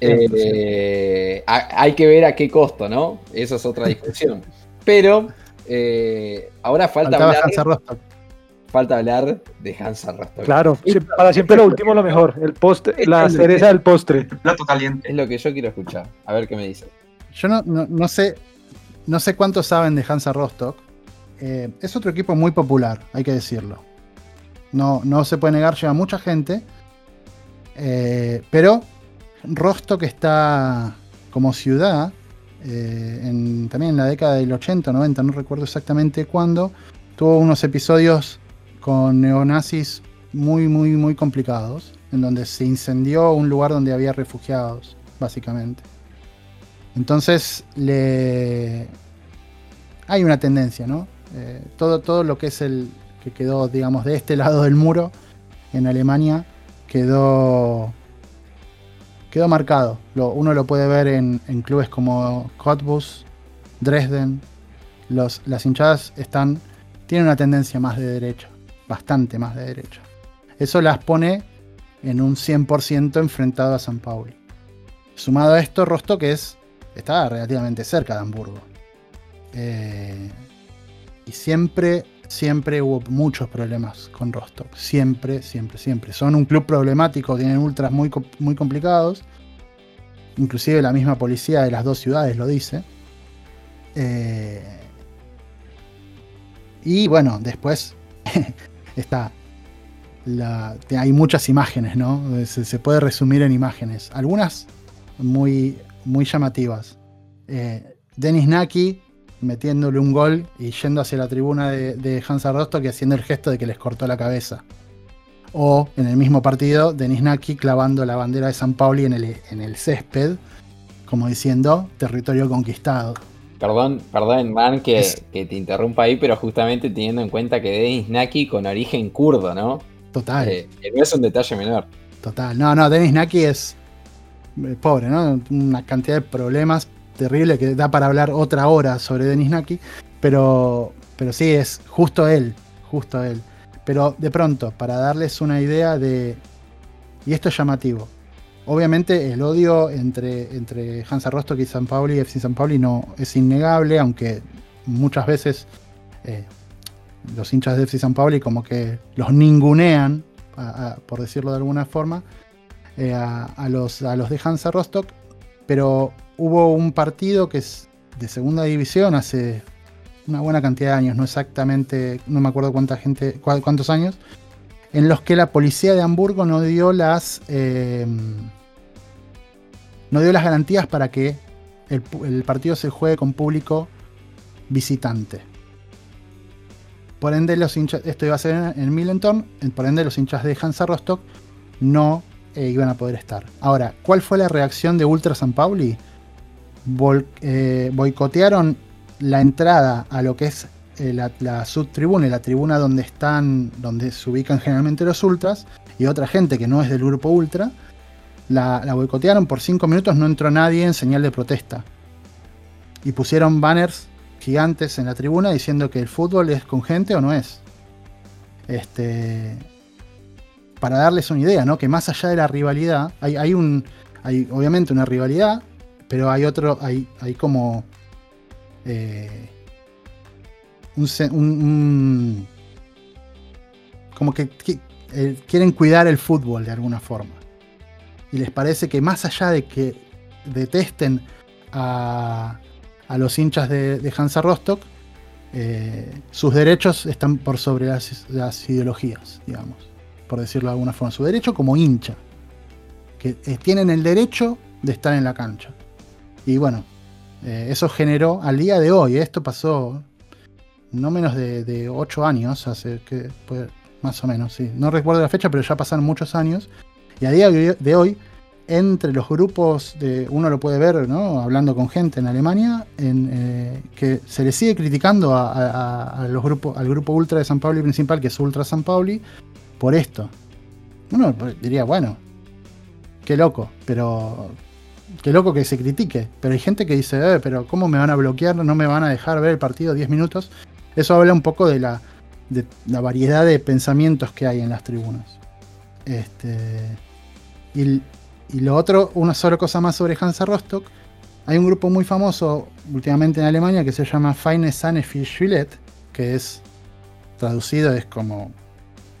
Eh, hay que ver a qué costo, ¿no? Esa es otra discusión. Pero eh, ahora falta hablar, falta hablar de Hans Rostock. Claro, para siempre lo último lo mejor, el postre, la cereza del postre. Plato caliente. Es lo que yo quiero escuchar. A ver qué me dice. Yo no, no, sé no sé cuántos saben de Hansa Rostock. Eh, es otro equipo muy popular, hay que decirlo. No, no se puede negar, lleva mucha gente. Eh, pero Rostock está como ciudad, eh, también en la década del 80, 90, no recuerdo exactamente cuándo, tuvo unos episodios con neonazis muy, muy, muy complicados, en donde se incendió un lugar donde había refugiados, básicamente. Entonces, le... hay una tendencia, ¿no? Eh, todo, todo lo que es el que quedó, digamos, de este lado del muro en Alemania quedó, quedó marcado. uno lo puede ver en, clubes como Cottbus, Dresden. Los, las hinchadas están, tienen una tendencia más de derecha, bastante más de derecha. Eso las pone en un 100% enfrentado a San Paulo. Sumado a esto, Rostock es, está relativamente cerca de Hamburgo. Eh, y siempre siempre hubo muchos problemas con Rostock. Siempre, siempre, siempre. Son un club problemático, tienen ultras muy, muy complicados. Inclusive la misma policía de las dos ciudades lo dice. Eh, y bueno, después está. hay muchas imágenes, ¿no? Se, puede resumir en imágenes. Algunas muy, muy llamativas. Eh, Denis Naki metiéndole un gol y yendo hacia la tribuna de, de Hansa Rostock y haciendo el gesto de que les cortó la cabeza. O en el mismo partido, Denis Naki clavando la bandera de San Pauli en el, en el césped, como diciendo territorio conquistado. Perdón, perdón, man, que, te interrumpa ahí, pero justamente teniendo en cuenta que Denis Naki con origen kurdo, ¿no? Total. Eh, no es un detalle menor. Total. No, no, Denis Naki es eh, pobre, ¿no? Una cantidad de problemas terrible que da para hablar otra hora sobre Denis Naki, pero, pero sí, es justo él, justo él. Pero de pronto, para darles una idea de... Y esto es llamativo. Obviamente el odio entre, entre Hansa Rostock y San Pauli y FC San Pauli no es innegable, aunque muchas veces eh, los hinchas de FC San Pauli como que los ningunean, por decirlo de alguna forma, eh, a, los, a los de Hansa Rostock, pero hubo un partido que es de segunda división hace una buena cantidad de años, no exactamente, no me acuerdo cuánta gente, cuántos años, en los que la policía de Hamburgo no dio las em, no dio las garantías para que el, partido se juegue con público visitante. Por ende, los hinchas, esto iba a ser en, Millenton, por ende los hinchas de Hansa Rostock no eh, iban a poder estar. Ahora, ¿cuál fue la reacción de Ultra San Pauli? Eh, boicotearon la entrada a lo que es eh, la, subtribuna y la tribuna donde están, donde se ubican generalmente los ultras, y otra gente que no es del grupo ultra, la, boicotearon por cinco minutos, no entró nadie en señal de protesta. Y pusieron banners gigantes en la tribuna diciendo que el fútbol es con gente o no es. Este, para darles una idea, ¿no? Que más allá de la rivalidad, hay, hay un, hay obviamente una rivalidad, pero hay otro, hay, hay como eh, un, como que, eh, quieren cuidar el fútbol de alguna forma. Y les parece que más allá de que detesten a, a los hinchas de, Hansa Rostock, eh, sus derechos están por sobre las, ideologías, digamos. por decirlo de alguna forma, su derecho como hincha, que eh, tienen el derecho de estar en la cancha. Y bueno, eh, eso generó al día de hoy, esto pasó no menos de, 8 años, hace que, pues, más o menos, sí. No recuerdo la fecha, pero ya pasaron muchos años. Y a día de hoy, entre los grupos de, uno lo puede ver, ¿no? Hablando con gente en Alemania, eh, que se le sigue criticando al grupo ultra de San Pauli principal, que es Ultra San Pauli, por esto. Uno diría, bueno, qué loco, pero qué loco que se critique. Pero hay gente que dice, eh, pero ¿cómo me van a bloquear? No me van a dejar ver el partido 10 minutos. Eso habla un poco de la, de la variedad de pensamientos que hay en las tribunas. Este, y, lo otro, una sola cosa más sobre Hansa Rostock. Hay un grupo muy famoso últimamente en Alemania que se llama Feine Sahne Filet, que es traducido es como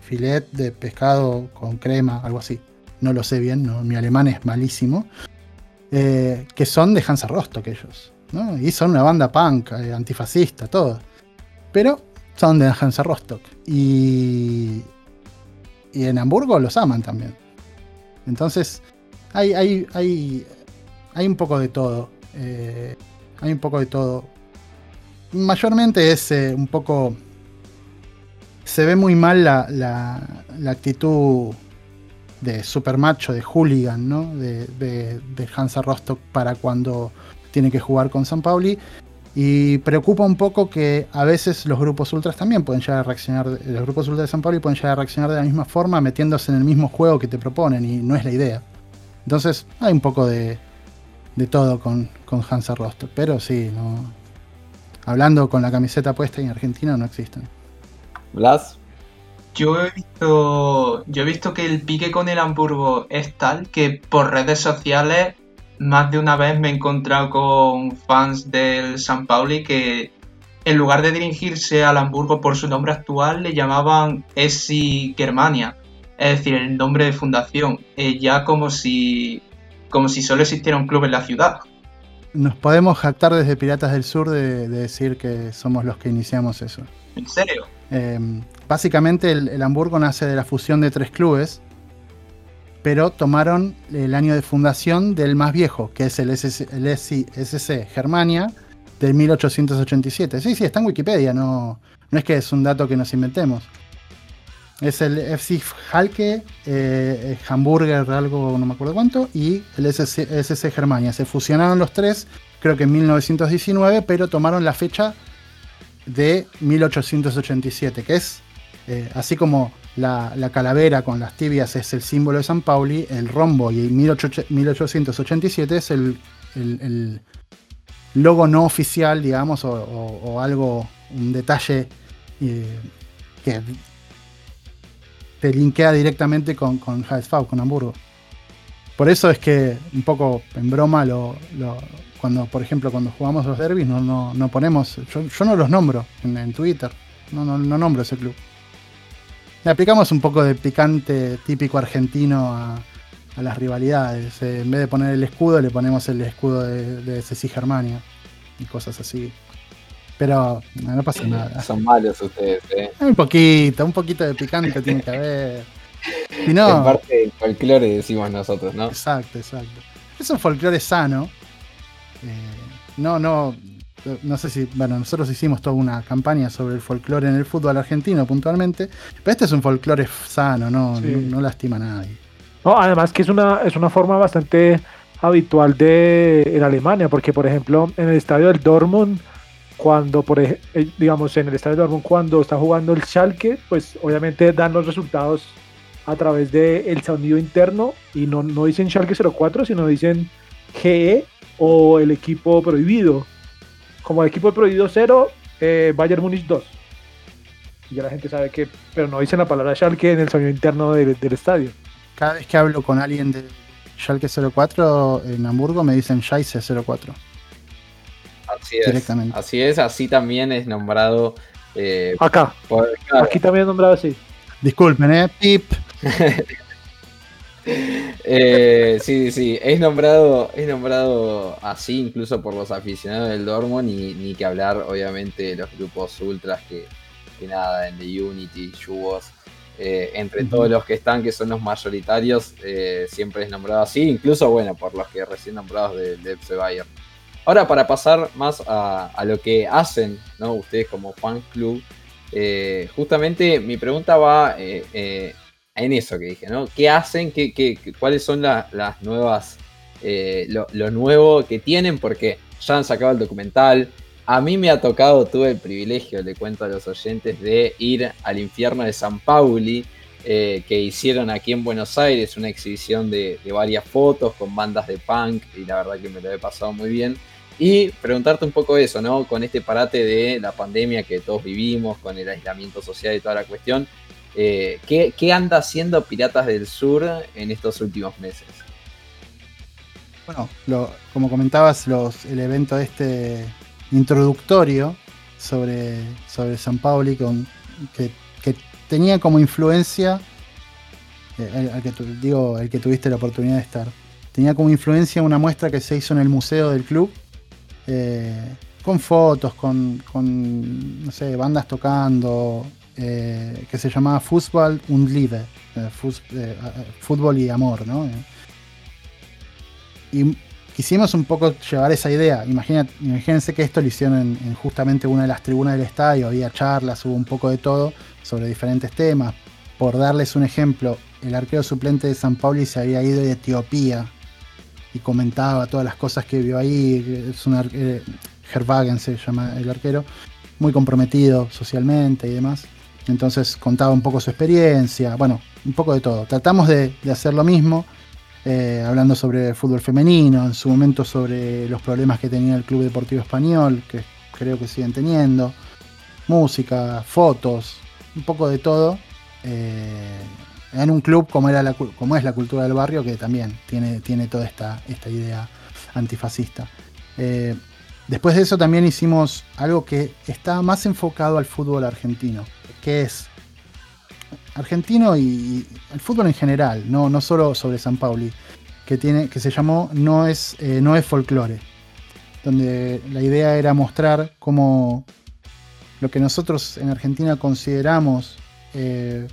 filet de pescado con crema, algo así. No lo sé bien, mi alemán es malísimo. Eh, que son de Hansa Rostock ellos. Y son una banda punk, eh, antifascista, todo. Pero son de Hansa Rostock. Y, y en Hamburgo los aman también. Entonces, hay, hay, hay, hay un poco de todo. Eh, hay un poco de todo. Mayormente es un poco se ve muy mal la, la, actitud de super macho, de hooligan, ¿no? De, de, Hansa Rostock para cuando tiene que jugar con San Pauli. Y preocupa un poco que a veces los grupos ultras también pueden llegar a reaccionar, los grupos ultras de San Pauli pueden llegar a reaccionar de la misma forma metiéndose en el mismo juego que te proponen y no es la idea. Entonces hay un poco de, de todo con, con Hansa Rostock, pero sí, no, hablando con la camiseta puesta en Argentina no existen. Blas. Yo he visto. Yo he visto que el pique con el Hamburgo es tal que por redes sociales más de una vez me he encontrado con fans del San Pauli que en lugar de dirigirse al Hamburgo por su nombre actual le llamaban Essi Germania, es decir, el nombre de fundación, eh, ya como si como si solo existiera un club en la ciudad. Nos podemos jactar desde Piratas del Sur de decir que somos los que iniciamos eso. ¿En serio? Em, básicamente el, Hamburgo nace de la fusión de tres clubes, pero tomaron el año de fundación del más viejo, que es el, SC Germania del 1887. Sí, sí, está en Wikipedia, no, no es que es un dato que nos inventemos. Es el FC Halke, eh, Hamburger, algo, no me acuerdo cuánto, y el SC Germania. Se fusionaron los tres, creo que en 1919, pero tomaron la fecha de 1887, que es, eh, así como la, calavera con las tibias es el símbolo de San Pauli, el rombo y 1887 es el, logo no oficial, digamos, o, algo, un detalle eh, que te linkea directamente con, con con Hamburgo. Por eso es que, un poco en broma, lo cuando, por ejemplo, cuando jugamos los derbis, no, no, ponemos. Yo, no los nombro en, Twitter. No, no, no, nombro ese club. Le aplicamos un poco de picante típico argentino a, las rivalidades. Eh, en vez de poner el escudo, le ponemos el escudo de, de Ceci Germania y cosas así. Pero no, pasa nada. Son malos ustedes, ¿eh? Un poquito, un poquito de picante tiene que haber. Si no, parte del folclore decimos nosotros, ¿no? Exacto, exacto. Es un folclore sano, eh, no, no, no sé si, bueno, nosotros hicimos toda una campaña sobre el folclore en el fútbol argentino puntualmente, pero este es un folclore sano, no, no, lastima a nadie. No, además que es una, es una forma bastante habitual de en Alemania, porque por ejemplo en el estadio del Dortmund, cuando por eh, digamos en el estadio del Dortmund cuando está jugando el Schalke, pues obviamente dan los resultados a través del sonido interno y no, no dicen Schalke 04, sino dicen GE o el equipo prohibido. Como el equipo prohibido 0, eh, Bayern Munich 2. Y ya la gente sabe que, pero no dicen la palabra Schalke en el sonido interno del, estadio. Cada vez que hablo con alguien de Schalke 04 en Hamburgo me dicen Scheisse 04. Así es. Así es, así también es nombrado. Eh, Acá. Aquí también es nombrado así. Disculpen, ¿eh? Pip. Eh, sí, sí, es nombrado, es nombrado así incluso por los aficionados del Dortmund y ni que hablar obviamente de los grupos ultras que, que nada, en The Unity, Jugos, eh, entre todos los que están, que son los mayoritarios, eh, siempre es nombrado así, incluso, bueno, por los que recién nombrados de, de FC Bayern. Ahora, para pasar más a, lo que hacen, ¿no? Ustedes como fan club, justamente mi pregunta va en eso que dije, ¿no? ¿Qué hacen? ¿Qué, cuáles son las nuevas, lo, lo nuevo que tienen? Porque ya han sacado el documental, a mí me ha tocado, tuve el privilegio, le cuento a los oyentes, de ir al infierno de San Pauli, eh, que hicieron aquí en Buenos Aires, una exhibición de, varias fotos con bandas de punk, y la verdad que me lo he pasado muy bien. Y preguntarte un poco eso, ¿no? Con este parate de la pandemia que todos vivimos, con el aislamiento social y toda la cuestión, eh, ¿qué, anda haciendo Piratas del Sur en estos últimos meses? Bueno, como comentabas, el evento este introductorio sobre, sobre San Pauli con, que, tenía como influencia, eh, el, que digo, el que tuviste la oportunidad de estar, tenía como influencia una muestra que se hizo en el museo del club, eh, con fotos, con, bandas tocando, eh, que se llamaba Fútbol und Liebe, fútbol y amor, ¿no? Y quisimos un poco llevar esa idea. imagínense que esto lo hicieron en, justamente una de las tribunas del estadio, había charlas, hubo un poco de todo sobre diferentes temas. Por darles un ejemplo, el arquero suplente de San Pauli se había ido de Etiopía y comentaba todas las cosas que vio ahí. Es un eh, Herwagen se llama el arquero, muy comprometido socialmente y demás. Entonces contaba un poco su experiencia, bueno, un poco de todo. Tratamos de hacer lo mismo eh, hablando sobre el fútbol femenino, en su momento sobre los problemas que tenía el Club Deportivo Español, que creo que siguen teniendo, música, fotos, un poco de todo. Eh, en un club como, era como es la cultura del barrio, que también tiene, tiene toda esta, esta idea antifascista. Eh, después de eso también hicimos algo que está más enfocado al fútbol argentino, que es argentino y, el fútbol en general, no, no solo sobre San Pauli, que, tiene, que se llamó No es, eh, no es folclore, donde la idea era mostrar cómo lo que nosotros en Argentina consideramos eh,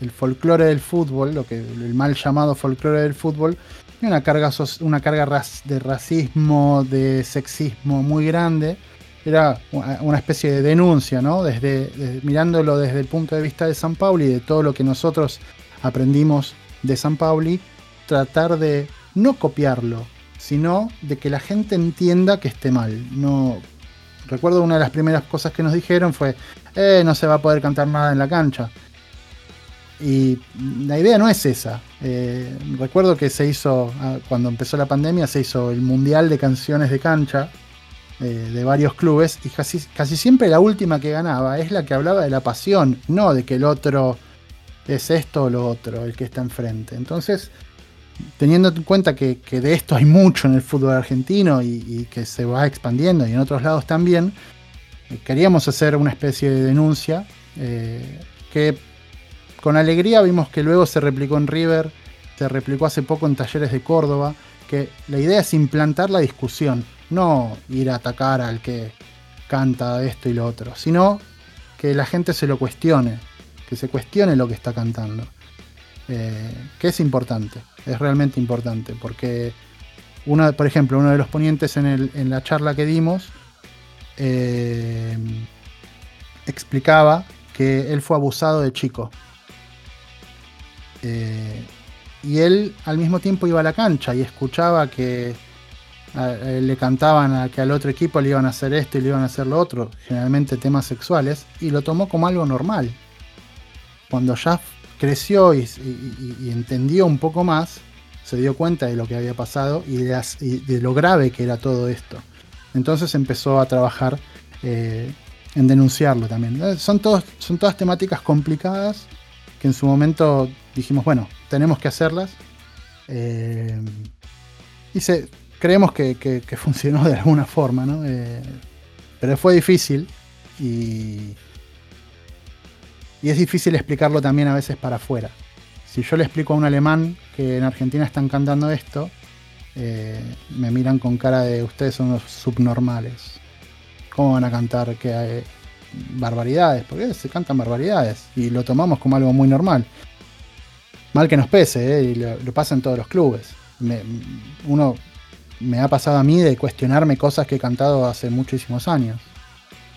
el folclore del fútbol, lo que el mal llamado folclore del fútbol, tiene una carga, una carga de racismo, de sexismo muy grande era una especie de denuncia, ¿no? Mirándolo desde el punto de vista de San Pauli, de todo lo que nosotros aprendimos de San Pauli, tratar de no copiarlo, sino de que la gente entienda que esté mal. Recuerdo una de las primeras cosas que nos dijeron fue, eh, no se va a poder cantar nada en la cancha. Y la idea no es esa. Eh, recuerdo que se hizo, ah, cuando empezó la pandemia, se hizo el Mundial de Canciones de Cancha, eh, de varios clubes y casi, casi siempre la última que ganaba es la que hablaba de la pasión, no de que el otro es esto o lo otro, el que está enfrente. Entonces, teniendo en cuenta que, de esto hay mucho en el fútbol argentino y, que se va expandiendo y en otros lados también, eh, queríamos hacer una especie de denuncia eh, que con alegría vimos que luego se replicó en River, se replicó hace poco en Talleres de Córdoba, que la idea es implantar la discusión no ir a atacar al que canta esto y lo otro, sino que la gente se lo cuestione, que se cuestione lo que está cantando. Eh, que es importante, es realmente importante, porque por ejemplo, uno de los ponientes en, la charla que dimos eh, explicaba que él fue abusado de chico. Eh, y él al mismo tiempo iba a la cancha y escuchaba que le cantaban a que al otro equipo le iban a hacer esto y le iban a hacer lo otro, generalmente temas sexuales, y lo tomó como algo normal. Cuando ya creció y, entendió un poco más, se dio cuenta de lo que había pasado y de, lo grave que era todo esto. Entonces empezó a trabajar eh, en denunciarlo también. Eh, son, todos, son todas temáticas complicadas que en su momento dijimos, bueno, tenemos que hacerlas. Eh, y se, creemos que, funcionó de alguna forma, ¿no? Eh, pero fue difícil y, y es difícil explicarlo también a veces para afuera. Si yo le explico a un alemán que en Argentina están cantando esto, eh, me miran con cara de ustedes son los subnormales. ¿Cómo van a cantar que, barbaridades, porque se cantan barbaridades y lo tomamos como algo muy normal. Mal que nos pese, ¿eh? y lo, pasa en todos los clubes. uno me ha pasado a mí de cuestionarme cosas que he cantado hace muchísimos años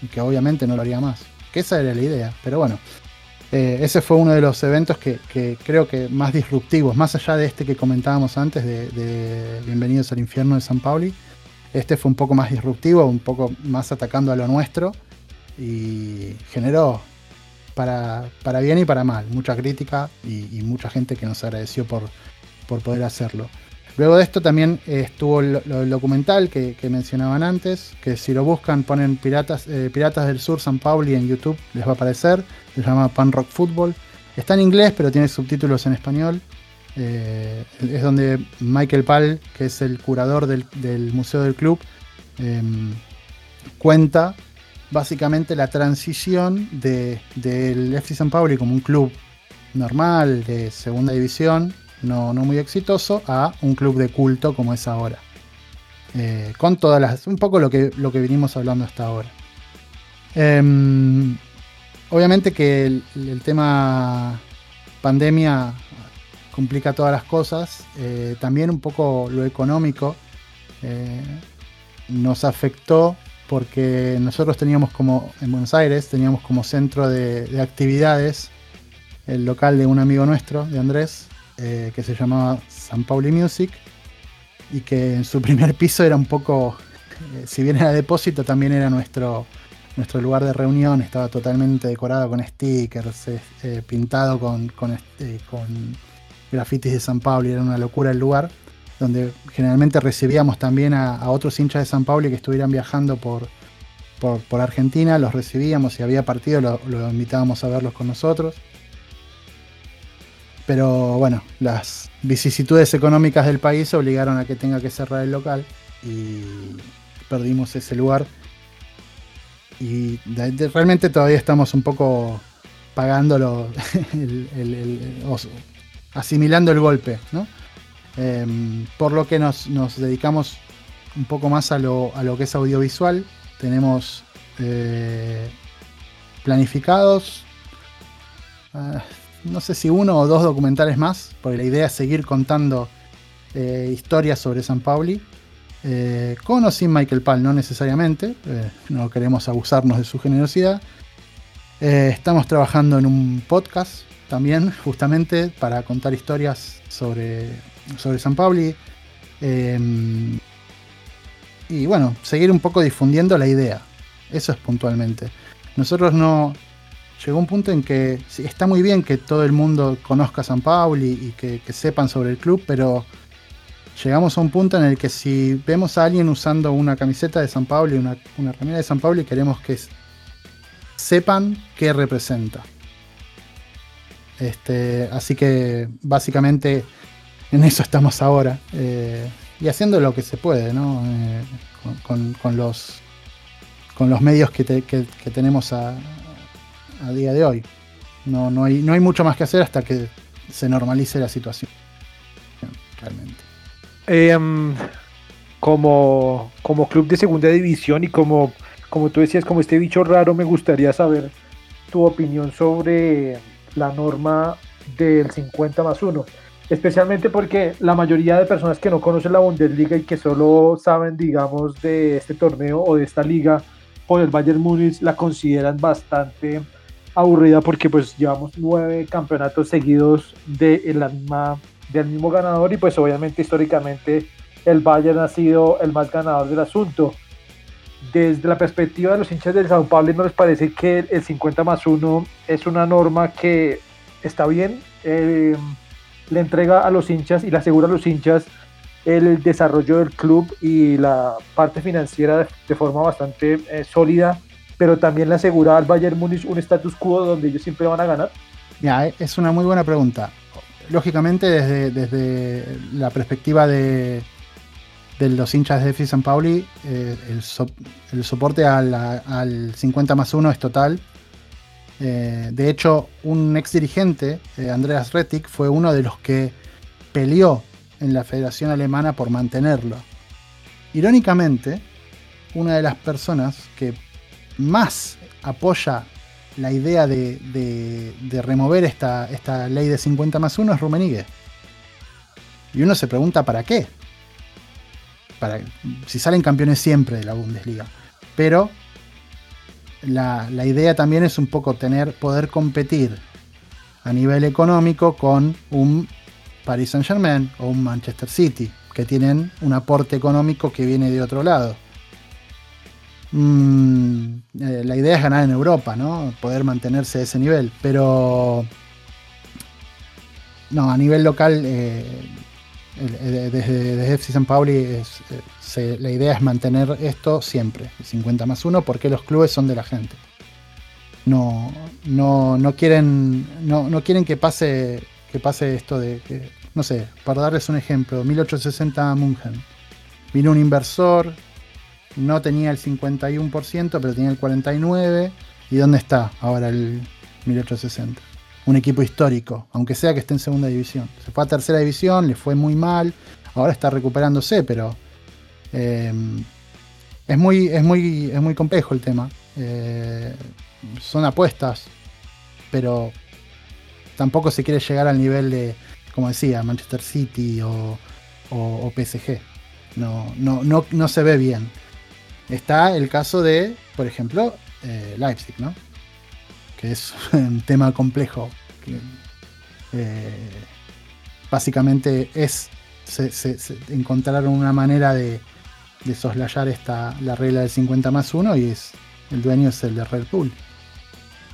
y que obviamente no lo haría más. Que esa era la idea, pero bueno. Eh, ese fue uno de los eventos que, creo que más disruptivos, más allá de este que comentábamos antes de, Bienvenidos al Infierno de San Pauli. Este fue un poco más disruptivo, un poco más atacando a lo nuestro y generó para, bien y para mal mucha crítica y, mucha gente que nos agradeció por, por poder hacerlo. Luego de esto también estuvo el, documental que, mencionaban antes, que si lo buscan ponen Piratas, eh, Piratas del Sur San Pauli en YouTube, les va a aparecer, se llama Pan Rock Football. Está en inglés, pero tiene subtítulos en español. Eh, es donde Michael Pal, que es el curador del, Museo del Club, em, cuenta básicamente la transición del de, FC San Pauli como un club normal de segunda división no, muy exitoso, a un club de culto como es ahora. Eh, con todas las. un poco lo que, lo que vinimos hablando hasta ahora. Em, obviamente que el, tema pandemia complica todas las cosas. Eh, también un poco lo económico eh, nos afectó porque nosotros teníamos como en Buenos Aires, teníamos como centro de actividades el local de un amigo nuestro, de Andrés, eh, que se llamaba San Pauli Music y que en su primer piso era un poco, eh, si bien era depósito, también era nuestro, nuestro lugar de reunión, estaba totalmente decorado con stickers, eh, pintado con, con, con grafitis de San Pablo, era una locura el lugar, donde generalmente recibíamos también a, otros hinchas de San Pablo que estuvieran viajando por, por, Argentina, los recibíamos, si había partido lo, lo invitábamos a verlos con nosotros. Pero bueno, las vicisitudes económicas del país obligaron a que tenga que cerrar el local y perdimos ese lugar. Y realmente todavía estamos un poco pagándolo, asimilando el golpe, ¿no? Em, por lo que nos, dedicamos un poco más a lo, que es audiovisual. Tenemos eh, planificados ah, no sé si uno o dos documentales más, porque la idea es seguir contando eh, historias sobre San Pauli. Eh, con o sin Michael Pal, no necesariamente, eh, no queremos abusarnos de su generosidad. estamos trabajando en un podcast también, justamente para contar historias sobre, sobre San Pauli. Em, y bueno, seguir un poco difundiendo la idea. Eso es puntualmente. Nosotros no, llegó un punto en que está muy bien que todo el mundo conozca a San Pauli y, que, sepan sobre el club, pero llegamos a un punto en el que si vemos a alguien usando una camiseta de San Pauli, una, una remera de San Pauli, queremos que sepan qué representa. Este, así que básicamente en eso estamos ahora. Eh, y haciendo lo que se puede, ¿no? Eh, con, los, con los medios que tenemos a, a día de hoy. No, no, hay, no hay mucho más que hacer hasta que se normalice la situación. Realmente. Em, como, como club de segunda división y como, como tú decías, como este bicho raro, me gustaría saber tu opinión sobre la norma del 50 más 1. Especialmente porque la mayoría de personas que no conocen la Bundesliga y que solo saben, digamos, de este torneo o de esta liga o del Bayern Múnich la consideran bastante aburrida porque pues llevamos nueve campeonatos seguidos de la misma, del mismo ganador y pues obviamente históricamente el Bayern ha sido el más ganador del asunto. Desde la perspectiva de los hinchas del Sao Paulo, ¿no les parece que el 50 más 1 es una norma que está bien? Eh, le entrega a los hinchas y le asegura a los hinchas el desarrollo del club y la parte financiera de, forma bastante eh, sólida pero también le asegura al Bayern Múnich un status quo donde ellos siempre van a ganar? Ya, es una muy buena pregunta. Lógicamente, desde, desde la perspectiva de, de los hinchas de FC San Pauli, eh, el, soporte al, 50 más 1 es total. Eh, de hecho, un ex dirigente, eh, Andreas Rettig, fue uno de los que peleó en la Federación Alemana por mantenerlo. Irónicamente, una de las personas que más apoya la idea de, remover esta, esta, ley de 50 más 1 es Rummenigge. Y uno se pregunta para qué. Para, si salen campeones siempre de la Bundesliga. Pero la, la idea también es un poco tener, poder competir a nivel económico con un Paris Saint Germain o un Manchester City, que tienen un aporte económico que viene de otro lado. Mm, eh, la idea es ganar en Europa, ¿no? Poder mantenerse a ese nivel. Pero. No, a nivel local, eh, desde, FC San Pauli, eh, la idea es mantener esto siempre, 50 más 1, porque los clubes son de la gente. No, no, no quieren, no, no quieren que pase, que pase esto de no sé, para darles un ejemplo, 1860 Munchen. Vino un inversor, no tenía el 51%, pero tenía el 49%. ¿Y dónde está ahora el 1860? Un equipo histórico, aunque sea que esté en segunda división. Se fue a tercera división, le fue muy mal, ahora está recuperándose, pero eh, es, muy, es, muy, es muy complejo el tema. Eh, son apuestas, pero tampoco se quiere llegar al nivel de, como decía, Manchester City o, PSG. No, no, no, no se ve bien. Está el caso de, por ejemplo, eh, Leipzig, ¿no? Que es un tema complejo. Eh, básicamente es se, encontraron una manera de, soslayar esta, la regla del 50 más 1 y es el dueño es el de Red Bull.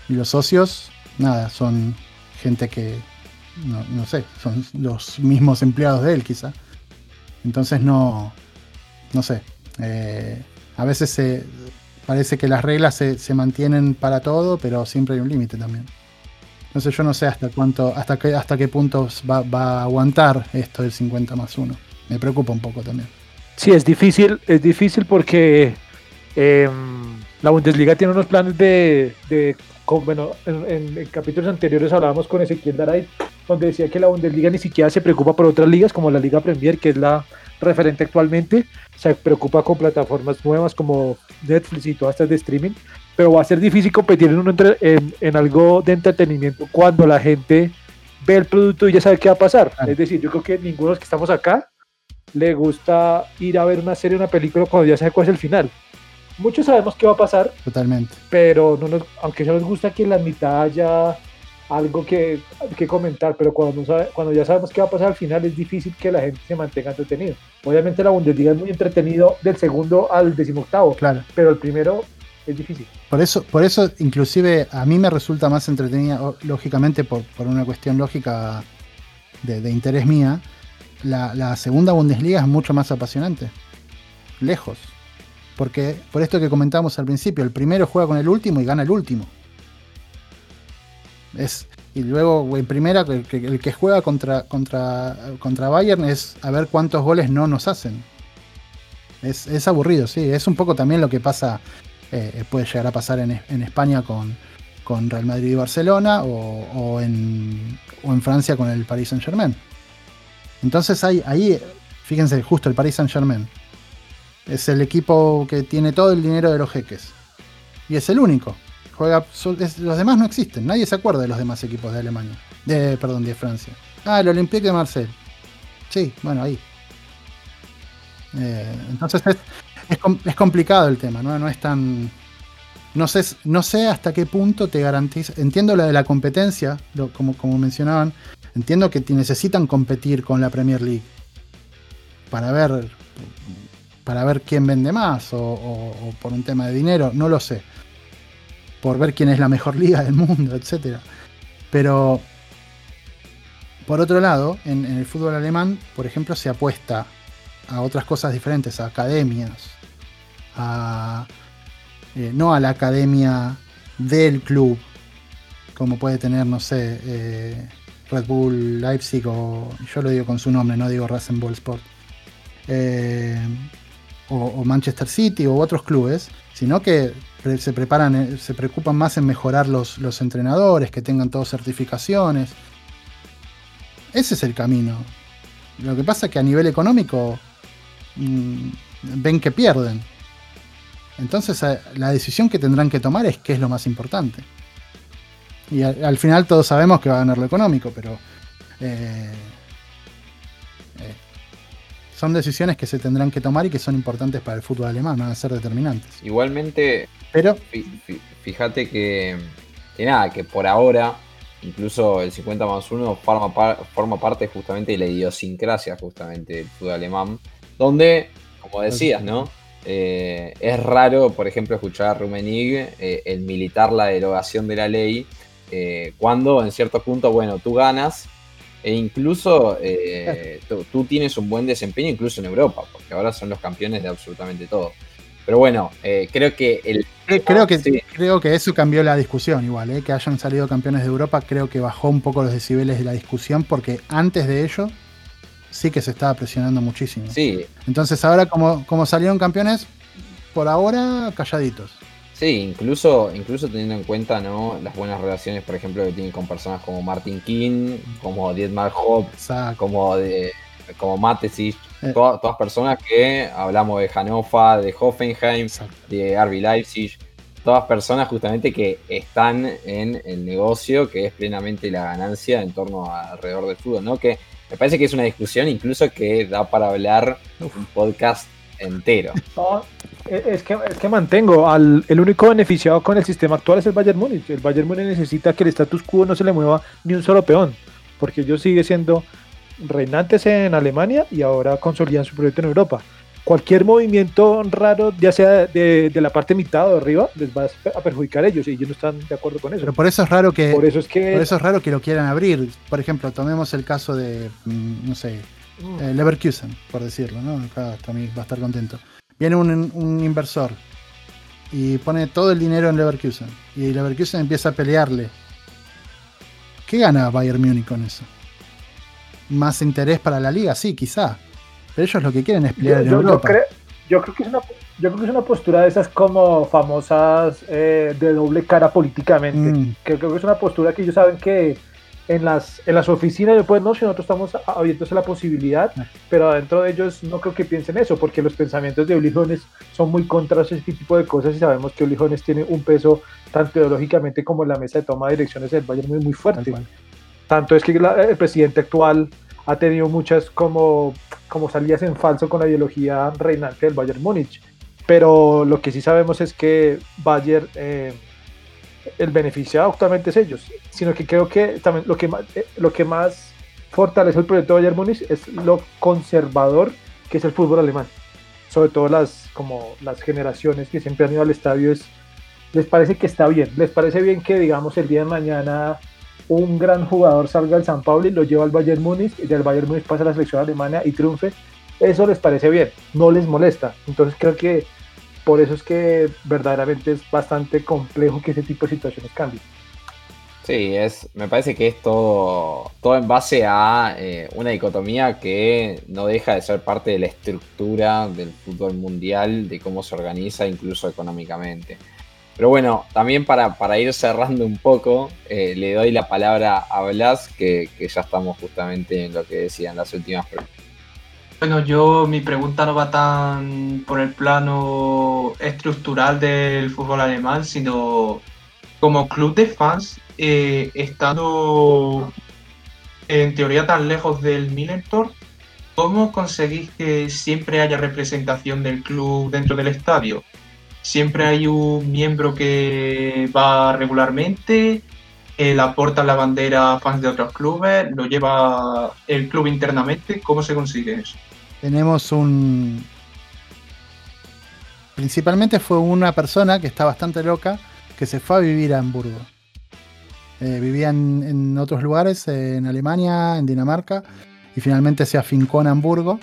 Y los socios, nada, son gente que, no, sé, son los mismos empleados de él quizá. Entonces no, no sé. Eh, a veces se, parece que las reglas se, mantienen para todo, pero siempre hay un límite también. Entonces yo no sé hasta cuánto, hasta qué, hasta qué puntos va, a aguantar esto del 50 más 1. Me preocupa un poco también. Sí, es difícil, es difícil porque em, la Bundesliga tiene unos planes de, bueno, en, capítulos anteriores hablábamos con Ezequiel Daray, donde decía que la Bundesliga ni siquiera se preocupa por otras ligas como la Liga Premier, que es la referente actualmente, se preocupa con plataformas nuevas como Netflix y todas estas de streaming, pero va a ser difícil competir en, un en, algo de entretenimiento cuando la gente ve el producto y ya sabe qué va a pasar. Es decir, yo creo que ninguno de los que estamos acá le gusta ir a ver una serie o una película cuando ya sabe cuál es el final. Muchos sabemos qué va a pasar. Totalmente. Pero no aunque ya nos gusta que la mitad haya algo que, que comentar, pero cuando, sabe, cuando ya sabemos qué va a pasar al final es difícil que la gente se mantenga entretenido. Obviamente la Bundesliga es muy entretenido del segundo al decimoctavo, claro. pero el primero es difícil. Por eso, por eso inclusive a mí me resulta más entretenida, lógicamente por, por una cuestión lógica de, de interés mía, la, la, segunda Bundesliga es mucho más apasionante. Lejos. Porque por esto que comentamos al principio, el primero juega con el último y gana el último. Es, y luego en primera, el que, juega contra, contra, contra Bayern es a ver cuántos goles no nos hacen. Es, aburrido, sí. Es un poco también lo que pasa, eh, puede llegar a pasar en, España con, con, Real Madrid y Barcelona o, en, o, en, Francia con el Paris Saint Germain. Entonces hay, ahí, fíjense, justo el Paris Saint Germain. Es el equipo que tiene todo el dinero de los jeques. Y es el único. Juega, los demás no existen, nadie se acuerda de los demás equipos de Alemania. De, perdón, de Francia. Ah, el Olympique de Marseille. Sí, bueno, ahí. Eh, entonces es, complicado el tema, ¿no? No es tan. No sé, no sé hasta qué punto te garantiza. Entiendo la de la competencia, como, como mencionaban. Entiendo que necesitan competir con la Premier League. Para ver. Para ver quién vende más. o por un tema de dinero. No lo sé por ver quién es la mejor liga del mundo, etc. Pero, por otro lado, en, el fútbol alemán, por ejemplo, se apuesta a otras cosas diferentes, a academias, a, eh, no a la academia del club, como puede tener, no sé, eh, Red Bull Leipzig o yo lo digo con su nombre, no digo Rasenball Sport, eh, o, Manchester City o otros clubes, sino que se preparan, eh, se preocupan más en mejorar los, los entrenadores, que tengan todas certificaciones. Ese es el camino. Lo que pasa es que a nivel económico mm, ven que pierden. Entonces eh, la decisión que tendrán que tomar es qué es lo más importante. Y al, final todos sabemos que va a ganar lo económico, pero eh, son decisiones que se tendrán que tomar y que son importantes para el fútbol alemán, van a ser determinantes. Igualmente, pero fíjate que, que nada, que por ahora incluso el 50 más 1 forma, forma parte justamente de la idiosincrasia justamente del fútbol alemán, donde, como decías, ¿no? Eh, es raro, por ejemplo, escuchar a Rumenig eh, el militar la derogación de la ley, eh, cuando en cierto punto, bueno, tú ganas e incluso tú, tienes un buen desempeño incluso en Europa, porque ahora son los campeones de absolutamente todo. Pero bueno, creo que el... Creo que, creo que eso cambió la discusión igual, que hayan salido campeones de Europa, creo que bajó un poco los decibeles de la discusión, porque antes de ello sí que se estaba presionando muchísimo. Sí. Entonces ahora como, como salieron campeones, por ahora calladitos. Sí, incluso, incluso teniendo en cuenta ¿no? las buenas relaciones, por ejemplo, que tienen con personas como Martin King, como Dietmar Hopp, como de, como Matesich, eh. todas, personas que hablamos de Hannover, de Hoffenheim, de RB Leipzig, todas personas justamente que están en el negocio que es plenamente la ganancia en torno a, alrededor del fútbol, ¿no? Que me parece que es una discusión incluso que da para hablar un podcast entero. es, que, es que mantengo, al, el único beneficiado con el sistema actual es el Bayern Múnich. El Bayern Múnich necesita que el status quo no se le mueva ni un solo peón, porque ellos sigue siendo reinantes en Alemania y ahora consolidan su proyecto en Europa cualquier movimiento raro, ya sea de, la parte mitad o de arriba, les va a perjudicar a ellos y ellos no están de acuerdo con eso. Pero por eso es raro que, por eso es que, eso es raro que lo quieran abrir. Por ejemplo, tomemos el caso de, mm, no sé, mm. eh, Leverkusen, por decirlo, ¿no? Acá también va a estar contento. Viene un, un inversor y pone todo el dinero en Leverkusen y Leverkusen empieza a pelearle. ¿Qué gana Bayern Múnich con eso? ¿Más interés para la liga? Sí, quizá pero ellos lo que quieren es pelear en Europa. Yo creo, que es una, yo creo que es una postura de esas como famosas eh, de doble cara políticamente. Mm. creo que es una postura que ellos saben que en las, en las oficinas, después no, si nosotros estamos abiertos a la posibilidad, ah. pero adentro de ellos no creo que piensen eso, porque los pensamientos de Olijones son muy contra ese tipo de cosas y sabemos que Olijones tiene un peso tanto ideológicamente como en la mesa de toma de direcciones del Bayern muy, muy fuerte. Tanto es que el presidente actual ha tenido muchas como, como salidas en falso con la ideología reinante del Bayern Múnich. Pero lo que sí sabemos es que Bayern, eh, el beneficiado actualmente es ellos, sino que creo que también lo que más, eh, lo que más fortalece el proyecto de Bayern Múnich es lo conservador que es el fútbol alemán. Sobre todo las, como las generaciones que siempre han ido al estadio, es, les parece que está bien, les parece bien que digamos el día de mañana un gran jugador salga del San Pablo y lo lleva al Bayern Múnich y del Bayern Múnich pasa a la selección alemana y triunfe, eso les parece bien, no les molesta. Entonces creo que por eso es que verdaderamente es bastante complejo que ese tipo de situaciones cambien. Sí, es, me parece que es todo, todo en base a eh, una dicotomía que no deja de ser parte de la estructura del fútbol mundial, de cómo se organiza incluso económicamente. Pero bueno, también para, ir cerrando un poco, eh, le doy la palabra a Blas, que, ya estamos justamente en lo que decían las últimas preguntas. Bueno, yo mi pregunta no va tan por el plano estructural del fútbol alemán, sino como club de fans, eh, estando en teoría tan lejos del Millentor, ¿cómo conseguís que siempre haya representación del club dentro del estadio? siempre hay un miembro que va regularmente, él aporta la bandera a fans de otros clubes, lo lleva el club internamente. ¿Cómo se consigue eso? Tenemos un... Principalmente fue una persona que está bastante loca, que se fue a vivir a Hamburgo. Eh, vivía en, otros lugares, en Alemania, en Dinamarca, y finalmente se afincó en Hamburgo.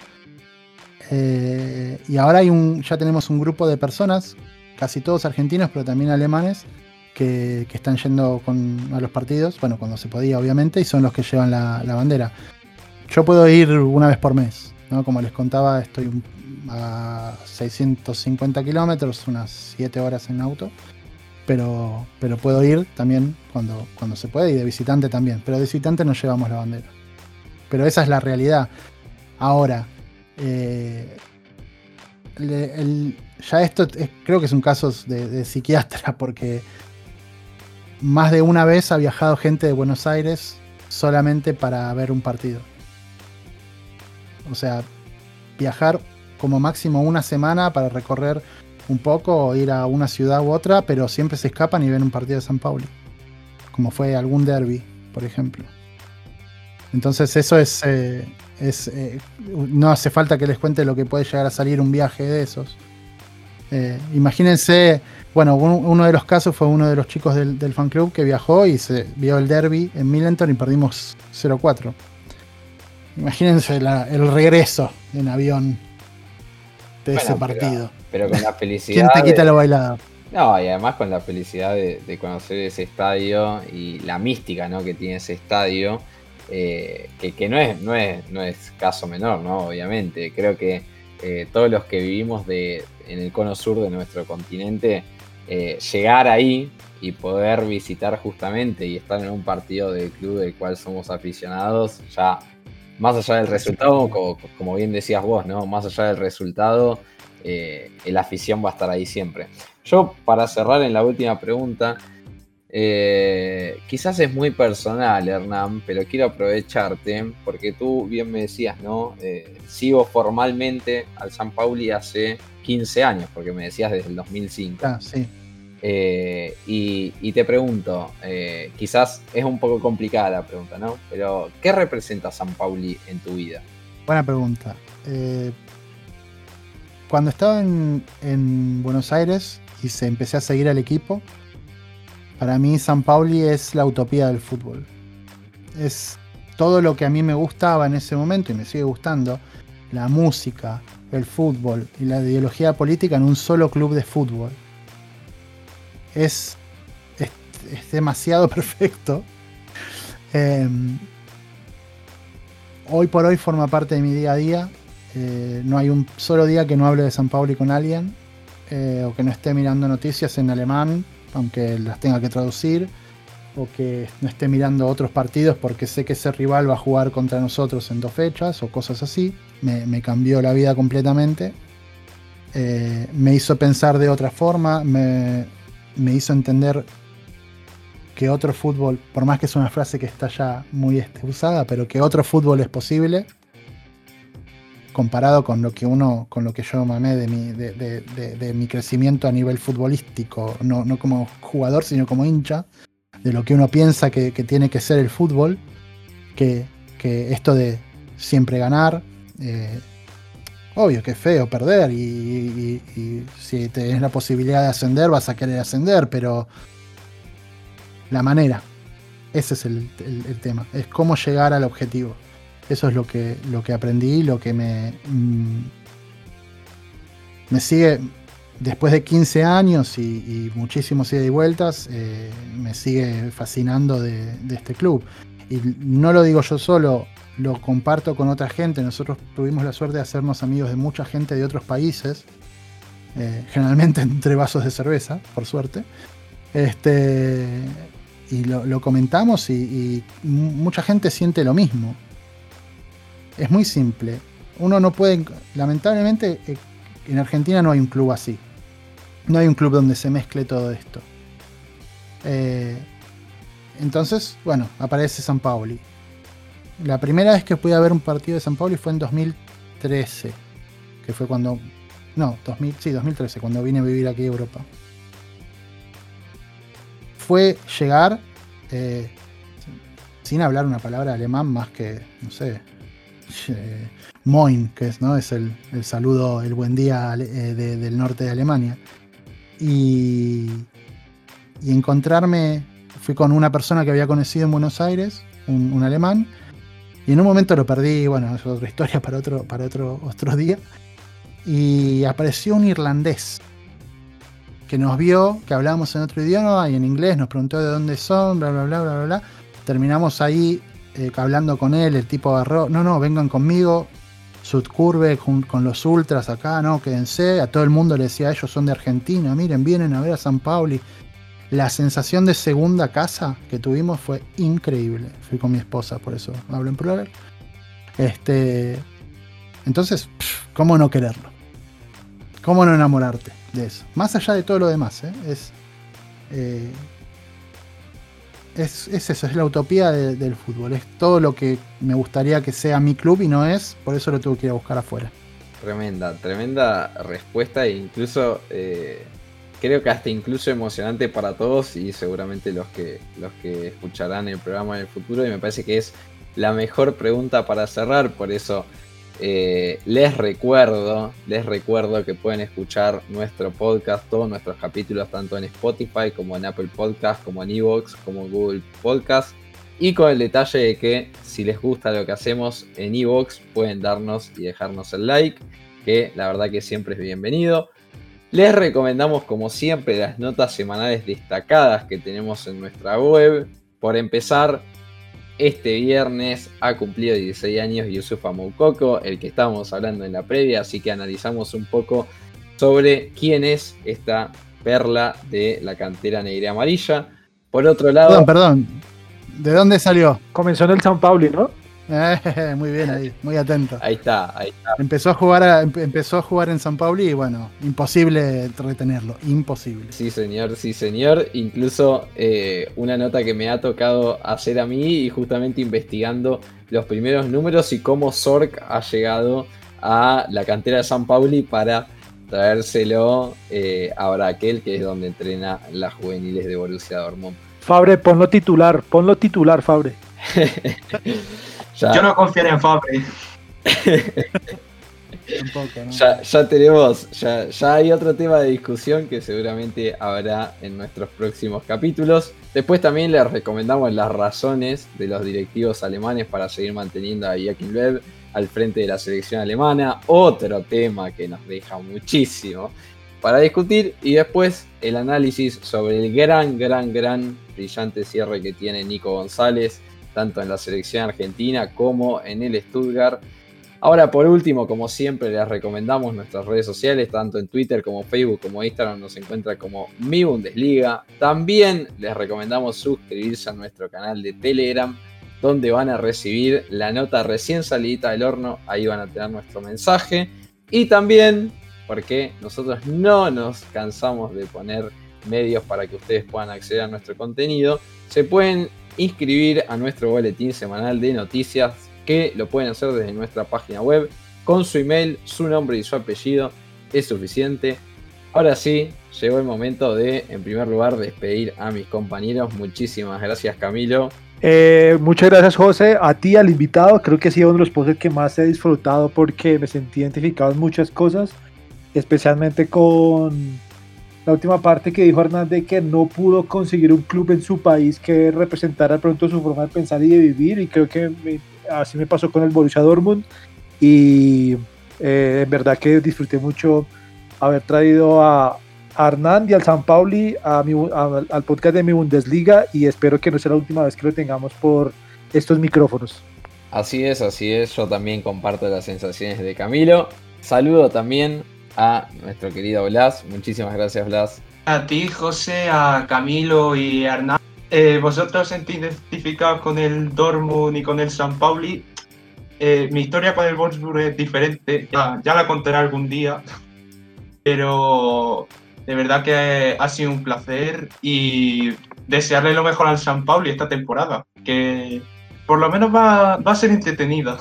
Eh, y ahora hay un, ya tenemos un grupo de personas casi todos argentinos, pero también alemanes, que, están yendo a los partidos, bueno, cuando se podía, obviamente, y son los que llevan la, bandera. Yo puedo ir una vez por mes. Como les contaba, estoy a 650 kilómetros, unas 7 horas en auto. Pero, pero puedo ir también cuando, cuando se puede y de visitante también. Pero de visitante no llevamos la bandera. Pero esa es la realidad. Ahora, eh, ya esto creo que es un caso de, psiquiatra, porque más de una vez ha viajado gente de Buenos Aires solamente para ver un partido. O sea, viajar como máximo una semana para recorrer un poco o ir a una ciudad u otra, pero siempre se escapan y ven un partido de San Paulo. Como fue algún derby, por ejemplo. Entonces eso es, eh, es eh, no hace falta que les cuente lo que puede llegar a salir un viaje de esos. Eh, imagínense, bueno, uno de los casos fue uno de los chicos del, fan club que viajó y se vio el derby en Millenton y perdimos 0-4. Imagínense el regreso en avión de ese partido. Pero, con la felicidad. ¿Quién te quita la bailada? No, y además con la felicidad de, conocer ese estadio y la mística ¿no? que tiene ese estadio, eh, que, no, es, no, es, no es caso menor, ¿no? Obviamente. Creo que eh, todos los que vivimos de, en el cono sur de nuestro continente, eh, llegar ahí y poder visitar justamente y estar en un partido del club del cual somos aficionados, ya más allá del resultado, como, bien decías vos, ¿no? Más allá del resultado, eh, la afición va a estar ahí siempre. Yo, para cerrar en la última pregunta, eh, quizás es muy personal, Hernán, pero quiero aprovecharte porque tú bien me decías, ¿no? Eh, sigo formalmente al San Pauli hace 15 años, porque me decías desde el 2005. Ah, sí. Eh, y, te pregunto, quizás es un poco complicada la pregunta, ¿no? Pero, ¿qué representa San Pauli en tu vida? Buena pregunta. cuando estaba en, en Buenos Aires y se empecé a seguir al equipo, para mí San Pauli es la utopía del fútbol. Es todo lo que a mí me gustaba en ese momento y me sigue gustando, la música, el fútbol y la ideología política en un solo club de fútbol. Es, es, demasiado perfecto. Em, hoy por hoy forma parte de mi día a día. Eh, no hay un solo día que no hable de San Pauli con alguien eh, o que no esté mirando noticias en alemán aunque las tenga que traducir, o que no esté mirando otros partidos porque sé que ese rival va a jugar contra nosotros en dos fechas o cosas así. Me, cambió la vida completamente. Eh, me hizo pensar de otra forma, me, hizo entender que otro fútbol, por más que es una frase que está ya muy este, usada, pero que otro fútbol es posible comparado con lo que uno, con lo que yo mamé de mi, de, mi crecimiento a nivel futbolístico, no, como jugador, sino como hincha, de lo que uno piensa que, tiene que ser el fútbol, que, esto de siempre ganar, eh, obvio que es feo perder y, si tenés la posibilidad de ascender vas a querer ascender, pero la manera, ese es el tema, es cómo llegar al objetivo. Eso es lo que, lo que aprendí, lo que me, mm, me sigue, después de 15 años y, muchísimos ida y vueltas, eh, me sigue fascinando de, este club. Y no lo digo yo solo, lo comparto con otra gente. Nosotros tuvimos la suerte de hacernos amigos de mucha gente de otros países, eh, generalmente entre vasos de cerveza, por suerte. Este, y lo, comentamos y, mucha gente siente lo mismo es muy simple. Uno no puede, lamentablemente, eh, en Argentina no hay un club así. No hay un club donde se mezcle todo esto. Eh, entonces, bueno, aparece San Pauli. La primera vez que pude ver un partido de San Pauli fue en 2013, que fue cuando... No, 2000, sí, 2013, cuando vine a vivir aquí a Europa. Fue llegar eh, sin hablar una palabra alemán más que, no sé, Moin, que es, ¿no? es el, saludo, el buen día eh, del norte de Alemania. Y, encontrarme, fui con una persona que había conocido en Buenos Aires, un, alemán, y en un momento lo perdí, bueno, es otra historia para otro, para otro, otro día. Y apareció un irlandés que nos vio, que hablábamos en otro idioma y en inglés, nos preguntó de dónde son, bla, bla, bla, bla, bla. Terminamos ahí eh, hablando con él, el tipo agarró, no, no, vengan conmigo, Sudcurve con, los ultras acá, no, quédense. A todo el mundo le decía, ellos son de Argentina, miren, vienen a ver a San Pauli. La sensación de segunda casa que tuvimos fue increíble. Fui con mi esposa, por eso hablo en plural. Este, entonces, ¿cómo no quererlo? ¿Cómo no enamorarte de eso? Más allá de todo lo demás, ¿eh? es, eh, es, es, eso, es la utopía del fútbol. Es todo lo que me gustaría que sea mi club y no es, por eso lo tuve que ir a buscar afuera. Tremenda, tremenda respuesta e incluso eh, creo que hasta incluso emocionante para todos y seguramente los que, los que escucharán el programa en el futuro y me parece que es la mejor pregunta para cerrar, por eso eh, les recuerdo, les recuerdo que pueden escuchar nuestro podcast, todos nuestros capítulos, tanto en Spotify como en Apple Podcast, como en Evox, como en Google Podcast. Y con el detalle de que si les gusta lo que hacemos en Evox, pueden darnos y dejarnos el like, que la verdad que siempre es bienvenido. Les recomendamos como siempre las notas semanales destacadas que tenemos en nuestra web. Por empezar, este viernes ha cumplido 16 años Yusufa Moukoko, el que estábamos hablando en la previa, así que analizamos un poco sobre quién es esta perla de la cantera negra amarilla. Por otro lado. Perdón, perdón. ¿De dónde salió? Comenzó en el San Paulo, ¿no? Eh, muy bien ahí, muy atento. Ahí está, ahí está. Empezó a jugar, empezó a jugar en San Paulo y bueno, imposible retenerlo, imposible. Sí, señor, sí, señor. Incluso eh, una nota que me ha tocado hacer a mí y justamente investigando los primeros números y cómo Zork ha llegado a la cantera de San Pauli para traérselo eh, a Braquel, que es donde entrena las juveniles de Borussia Dortmund. Fabre, ponlo titular, ponlo titular, Fabre. Yo no confiaré en Fabre. ya, tenemos, ya, ya, hay otro tema de discusión que seguramente habrá en nuestros próximos capítulos. Después también les recomendamos las razones de los directivos alemanes para seguir manteniendo a Joachim Löw al frente de la selección alemana. Otro tema que nos deja muchísimo para discutir. Y después el análisis sobre el gran, gran, gran brillante cierre que tiene Nico González tanto en la selección argentina como en el Stuttgart. Ahora, por último, como siempre, les recomendamos nuestras redes sociales, tanto en Twitter como Facebook como Instagram, nos encuentra como Mi Bundesliga. También les recomendamos suscribirse a nuestro canal de Telegram, donde van a recibir la nota recién salida del horno. Ahí van a tener nuestro mensaje. Y también, porque nosotros no nos cansamos de poner medios para que ustedes puedan acceder a nuestro contenido, se pueden inscribir a nuestro boletín semanal de noticias que lo pueden hacer desde nuestra página web con su email, su nombre y su apellido. Es suficiente. Ahora sí, llegó el momento de, en primer lugar, despedir a mis compañeros. Muchísimas gracias, Camilo. Eh, muchas gracias, José. A ti, al invitado. Creo que ha sido uno de los posts que más he disfrutado porque me sentí identificado en muchas cosas, especialmente con la última parte que dijo Hernández que no pudo conseguir un club en su país que representara pronto su forma de pensar y de vivir y creo que así me pasó con el Borussia Dortmund y eh, en verdad que disfruté mucho haber traído a, Hernán y al San Pauli a al podcast de mi Bundesliga y espero que no sea la última vez que lo tengamos por estos micrófonos. Así es, así es, yo también comparto las sensaciones de Camilo. Saludo también a nuestro querido Blas. Muchísimas gracias, Blas. A ti, José, a Camilo y a Hernán. Eh, vosotros sentís identificados con el Dortmund y con el San Pauli. Eh, mi historia con el Wolfsburg es diferente, ya, la contaré algún día, pero de verdad que ha sido un placer y desearle lo mejor al San Pauli esta temporada, que por lo menos va, va a ser entretenida.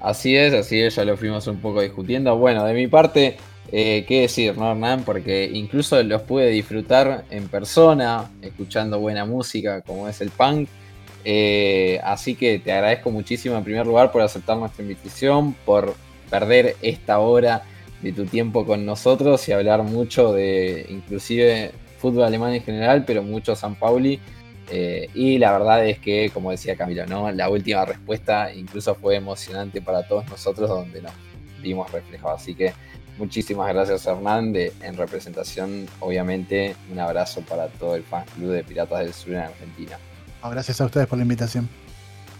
Así es, así es, ya lo fuimos un poco discutiendo. Bueno, de mi parte, eh, ¿Qué decir, no, Hernán? Porque incluso los pude disfrutar en persona, escuchando buena música como es el punk. Eh, así que te agradezco muchísimo en primer lugar por aceptar nuestra invitación, por perder esta hora de tu tiempo con nosotros y hablar mucho de inclusive fútbol alemán en general, pero mucho San Pauli. Eh, y la verdad es que, como decía Camilo, ¿no? la última respuesta incluso fue emocionante para todos nosotros donde nos vimos reflejados. Así que Muchísimas gracias Hernán, en representación, obviamente, un abrazo para todo el fan club de Piratas del Sur en Argentina. gracias a ustedes por la invitación.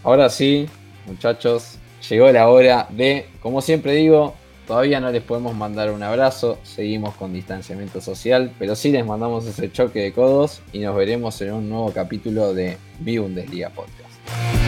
Ahora sí, muchachos, llegó la hora de, como siempre digo, todavía no les podemos mandar un abrazo, seguimos con distanciamiento social, pero sí les mandamos ese choque de codos y nos veremos en un nuevo capítulo de Mi Bundesliga Podcast.